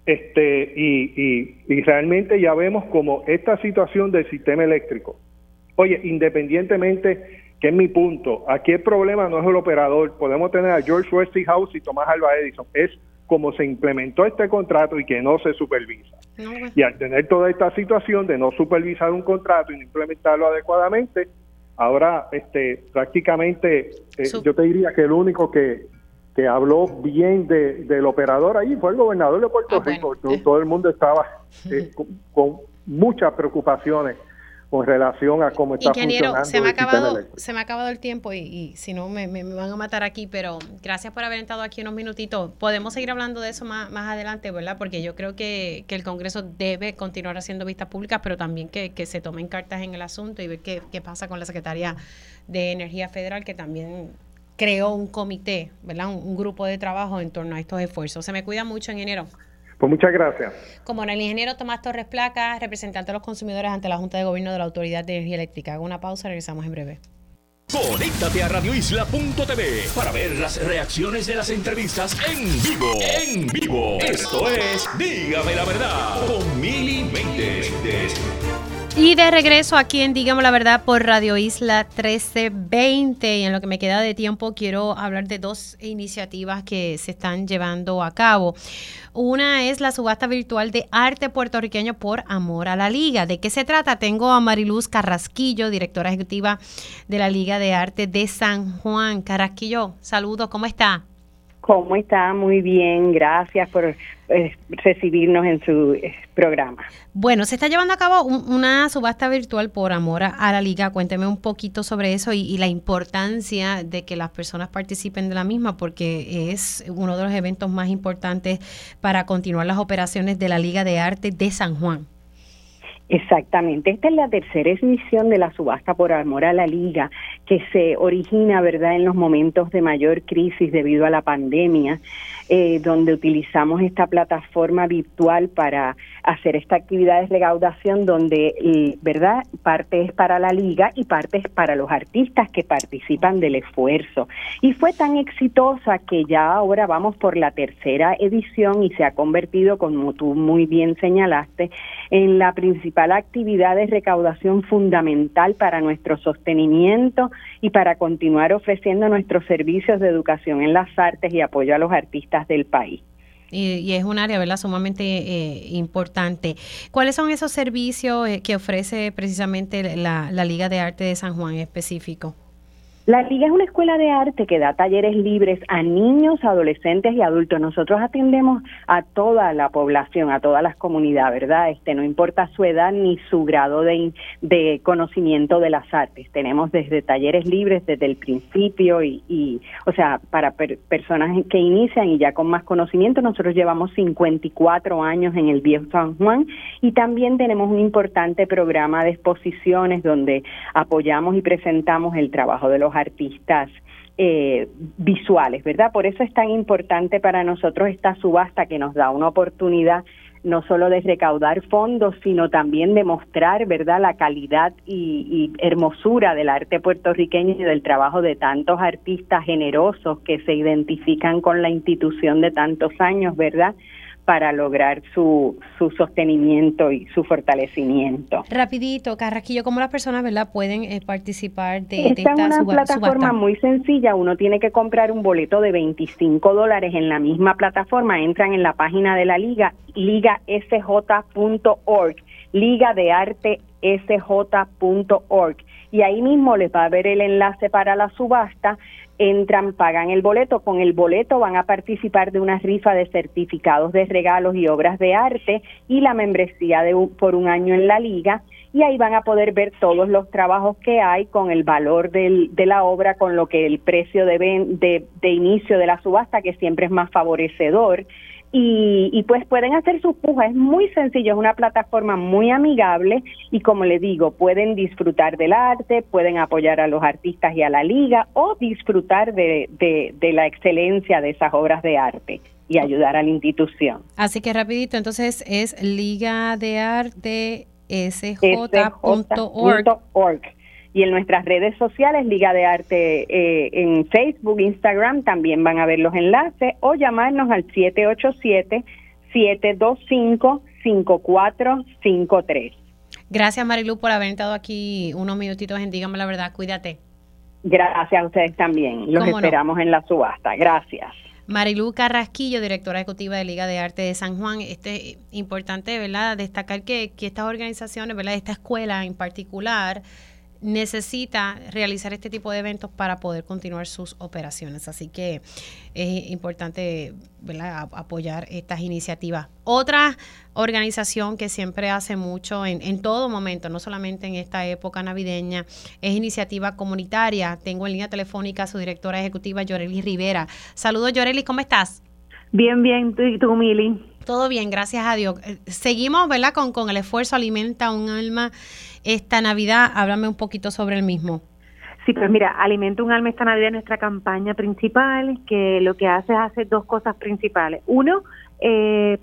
Este, y, y, y realmente ya vemos como esta situación del sistema eléctrico, oye, independientemente que es mi punto. Aquí el problema no es el operador. Podemos tener a George Westinghouse y Tomás Alba Edison. Es como se implementó este contrato y que no se supervisa. Y al tener toda esta situación de no supervisar un contrato y no implementarlo adecuadamente, ahora este prácticamente eh, yo te diría que el único que, que habló bien de, del operador ahí fue el gobernador de Puerto ah, Rico. Eh. Todo el mundo estaba eh, con muchas preocupaciones con relación a cómo está Ingeniero, se me ha acabado, se me ha acabado el tiempo y, si no me, me, van a matar aquí, pero gracias por haber estado aquí unos minutitos. Podemos seguir hablando de eso más, más adelante, ¿verdad? Porque yo creo que, que el Congreso debe continuar haciendo vistas públicas, pero también que, que se tomen cartas en el asunto y ver qué, qué pasa con la Secretaría de Energía Federal, que también creó un comité, ¿verdad? Un, un grupo de trabajo en torno a estos esfuerzos. Se me cuida mucho, ingeniero. Pues muchas gracias. Como el ingeniero Tomás Torres Placa, representante de los consumidores ante la Junta de Gobierno de la Autoridad de Energía Eléctrica. Hago una pausa, regresamos en breve. Conéctate a radioisla.tv para ver las reacciones de las entrevistas en vivo. En vivo. Esto es Dígame la verdad con Mili Méndez. Y de regreso aquí en Dígame la Verdad por Radio Isla 1320. Y en lo que me queda de tiempo quiero hablar de dos iniciativas que se están llevando a cabo. Una es la subasta virtual de arte puertorriqueño por amor a la liga. ¿De qué se trata? Tengo a Mariluz Carrasquillo, directora ejecutiva de la Liga de Arte de San Juan. Carrasquillo, saludos, ¿cómo está? ¿Cómo está? Muy bien, gracias por eh, recibirnos en su eh, programa. Bueno, se está llevando a cabo una subasta virtual por amor a, la liga. Cuénteme un poquito sobre eso y, la importancia de que las personas participen de la misma, porque es uno de los eventos más importantes para continuar las operaciones de la Liga de Arte de San Juan. Exactamente, esta es la tercera edición de la subasta por amor a la liga que se origina, ¿verdad?, en los momentos de mayor crisis debido a la pandemia. Eh, donde utilizamos esta plataforma virtual para hacer esta actividad de recaudación donde, ¿verdad? Parte es para la liga y parte es para los artistas que participan del esfuerzo. Y fue tan exitosa que ya ahora vamos por la tercera edición y se ha convertido, como tú muy bien señalaste, en la principal actividad de recaudación fundamental para nuestro sostenimiento y para continuar ofreciendo nuestros servicios de educación en las artes y apoyo a los artistas del país. Y, es un área, ¿verdad?, sumamente eh, importante. ¿Cuáles son esos servicios eh, que ofrece precisamente la, la Liga de Arte de San Juan en específico? La Liga es una escuela de arte que da talleres libres a niños, adolescentes y adultos. Nosotros atendemos a toda la población, a todas las comunidades, ¿verdad? Este, no importa su edad ni su grado de, conocimiento de las artes. Tenemos desde talleres libres desde el principio y, y o sea, para personas que inician y ya con más conocimiento, nosotros llevamos 54 años en el Viejo San Juan y también tenemos un importante programa de exposiciones donde apoyamos y presentamos el trabajo de los artistas eh, visuales, ¿verdad? Por eso es tan importante para nosotros esta subasta que nos da una oportunidad no solo de recaudar fondos, sino también de mostrar, ¿verdad?, la calidad y, y, hermosura del arte puertorriqueño y del trabajo de tantos artistas generosos que se identifican con la institución de tantos años, ¿verdad? Para lograr su, su sostenimiento y su fortalecimiento. Rapidito, Carrasquillo, ¿cómo las personas verdad pueden eh, participar de, esta, es una plataforma muy sencilla. Uno tiene que comprar un boleto de 25 dólares en la misma plataforma. Entran en la página de la liga, ligasj.org, liga de arte sj.org y ahí mismo les va a ver el enlace para la subasta entran, pagan el boleto, con el boleto van a participar de una rifa de certificados de regalos y obras de arte y la membresía de por un año en la liga y ahí van a poder ver todos los trabajos que hay con el valor del, de la obra, con lo que el precio de, de, de inicio de la subasta, que siempre es más favorecedor, y, pues pueden hacer sus pujas. Es muy sencillo, es una plataforma muy amigable y como les digo, pueden disfrutar del arte, pueden apoyar a los artistas y a la liga o disfrutar de, de, la excelencia de esas obras de arte y ayudar a la institución. Así que rapidito, entonces es liga de arte y en nuestras redes sociales, Liga de Arte eh, en Facebook, Instagram, también van a ver los enlaces o llamarnos al 787-725-5453. Gracias Marilu por haber estado aquí unos minutitos en Dígame la Verdad, cuídate. Gracias a ustedes también, los esperamos en la subasta, gracias. Marilu Carrasquillo, directora ejecutiva de Liga de Arte de San Juan. Este importante, ¿verdad? Destacar que, que estas organizaciones, ¿verdad? Esta escuela en particular necesita realizar este tipo de eventos para poder continuar sus operaciones. Así que es importante apoyar estas iniciativas. Otra organización que siempre hace mucho en, en, todo momento, no solamente en esta época navideña, es iniciativa comunitaria. Tengo en línea telefónica a su directora ejecutiva, Yoreli Rivera. Saludos, Yoreli, ¿cómo estás? Bien, bien. ¿Y tú, Mili? Todo bien, gracias a Dios. Eh, seguimos, ¿verdad? Con, con el esfuerzo Alimenta un alma esta Navidad. Háblame un poquito sobre el mismo. Sí, pues mira, Alimenta un alma esta Navidad es nuestra campaña principal, que lo que hace es hacer dos cosas principales. Uno, eh,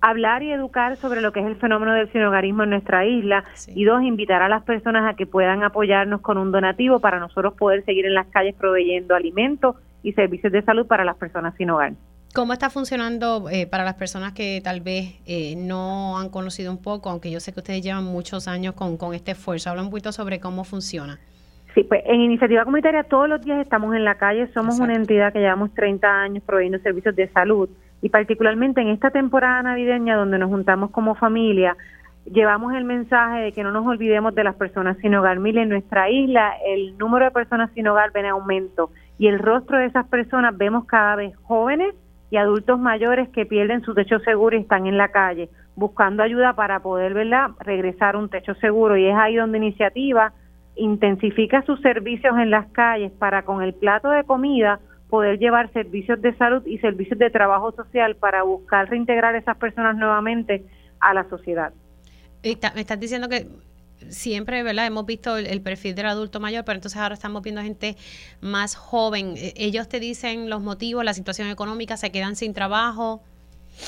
hablar y educar sobre lo que es el fenómeno del sinogarismo en nuestra isla y dos, invitar a las personas a que puedan apoyarnos con un donativo para nosotros poder seguir en las calles proveyendo alimentos y servicios de salud para las personas sin hogar. ¿Cómo está funcionando eh, para las personas que tal vez eh, no han conocido un poco, aunque yo sé que ustedes llevan muchos años con, con este esfuerzo? Habla un poquito sobre cómo funciona. Sí, pues en Iniciativa Comunitaria todos los días estamos en la calle, somos una entidad que llevamos 30 años proveyendo servicios de salud y particularmente en esta temporada navideña donde nos juntamos como familia, llevamos el mensaje de que no nos olvidemos de las personas sin hogar. Mire, en nuestra isla el número de personas sin hogar viene en aumento y el rostro de esas personas vemos cada vez jóvenes y adultos mayores que pierden su techo seguro y están en la calle buscando ayuda para poder ¿verdad? regresar a un techo seguro y es ahí donde iniciativa intensifica sus servicios en las calles para con el plato de comida poder llevar servicios de salud y servicios de trabajo social para buscar reintegrar a esas personas nuevamente a la sociedad. me estás diciendo que siempre, ¿verdad? Hemos visto el, perfil del adulto mayor, pero entonces ahora estamos viendo gente más joven. E, ellos te dicen los motivos, la situación económica, se quedan sin trabajo.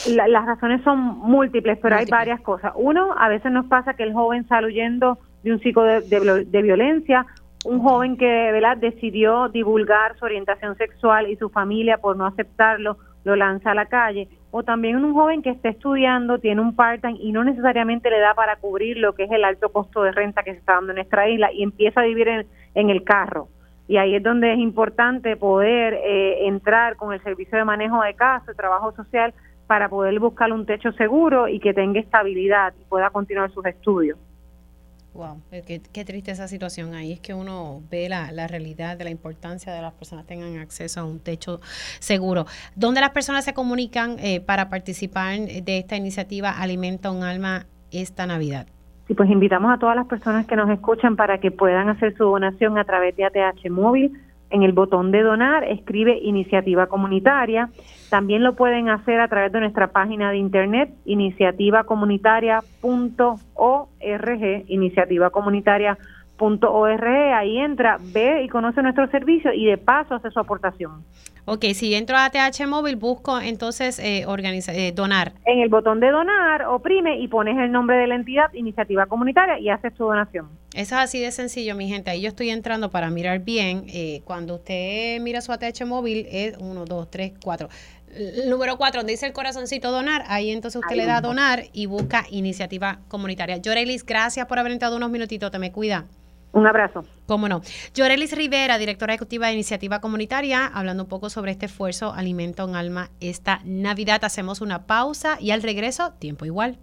las razones son múltiples, pero hay varias cosas. Uno, a veces nos pasa que el joven sale huyendo de un ciclo de, de violencia un joven que ¿verdad? decidió divulgar su orientación sexual y su familia por no aceptarlo lo lanza a la calle o también un joven que está estudiando, tiene un part-time y no necesariamente le da para cubrir lo que es el alto costo de renta que se está dando en nuestra isla y empieza a vivir en, el carro. Y ahí es donde es importante poder eh, entrar con el servicio de manejo de casa, de trabajo social, para poder buscar un techo seguro y que tenga estabilidad y pueda continuar sus estudios. Wow, eh, qué, triste esa situación. Ahí es que uno ve la, la realidad de la importancia de las personas tengan acceso a un techo seguro. ¿Dónde las personas se comunican eh, para participar de esta iniciativa Alimenta un Alma esta Navidad? Sí, pues invitamos a todas las personas que nos escuchan para que puedan hacer su donación a través de ATH Móvil en el botón de donar escribe iniciativa comunitaria. También lo pueden hacer a través de nuestra página de internet iniciativacomunitaria.org, iniciativacomunitaria.org. Ahí entra, ve y conoce nuestro servicio y de paso hace su aportación. Ok, si entro a TH Móvil, busco entonces eh, eh, donar. En el botón de donar, oprime y pones el nombre de la entidad, iniciativa comunitaria, y haces tu donación. Eso es así de sencillo, mi gente. Ahí yo estoy entrando para mirar bien. Eh, cuando usted mira su ATH móvil, es 1, 2, 3, 4. Número 4, donde dice el corazoncito donar, ahí entonces usted le da donar y busca iniciativa comunitaria. Llorelis, gracias por haber entrado unos minutitos. Te me cuida. Un abrazo. Cómo no. Llorelis Rivera, directora ejecutiva de Iniciativa Comunitaria, hablando un poco sobre este esfuerzo Alimento en Alma esta Navidad. Hacemos una pausa y al regreso, tiempo igual.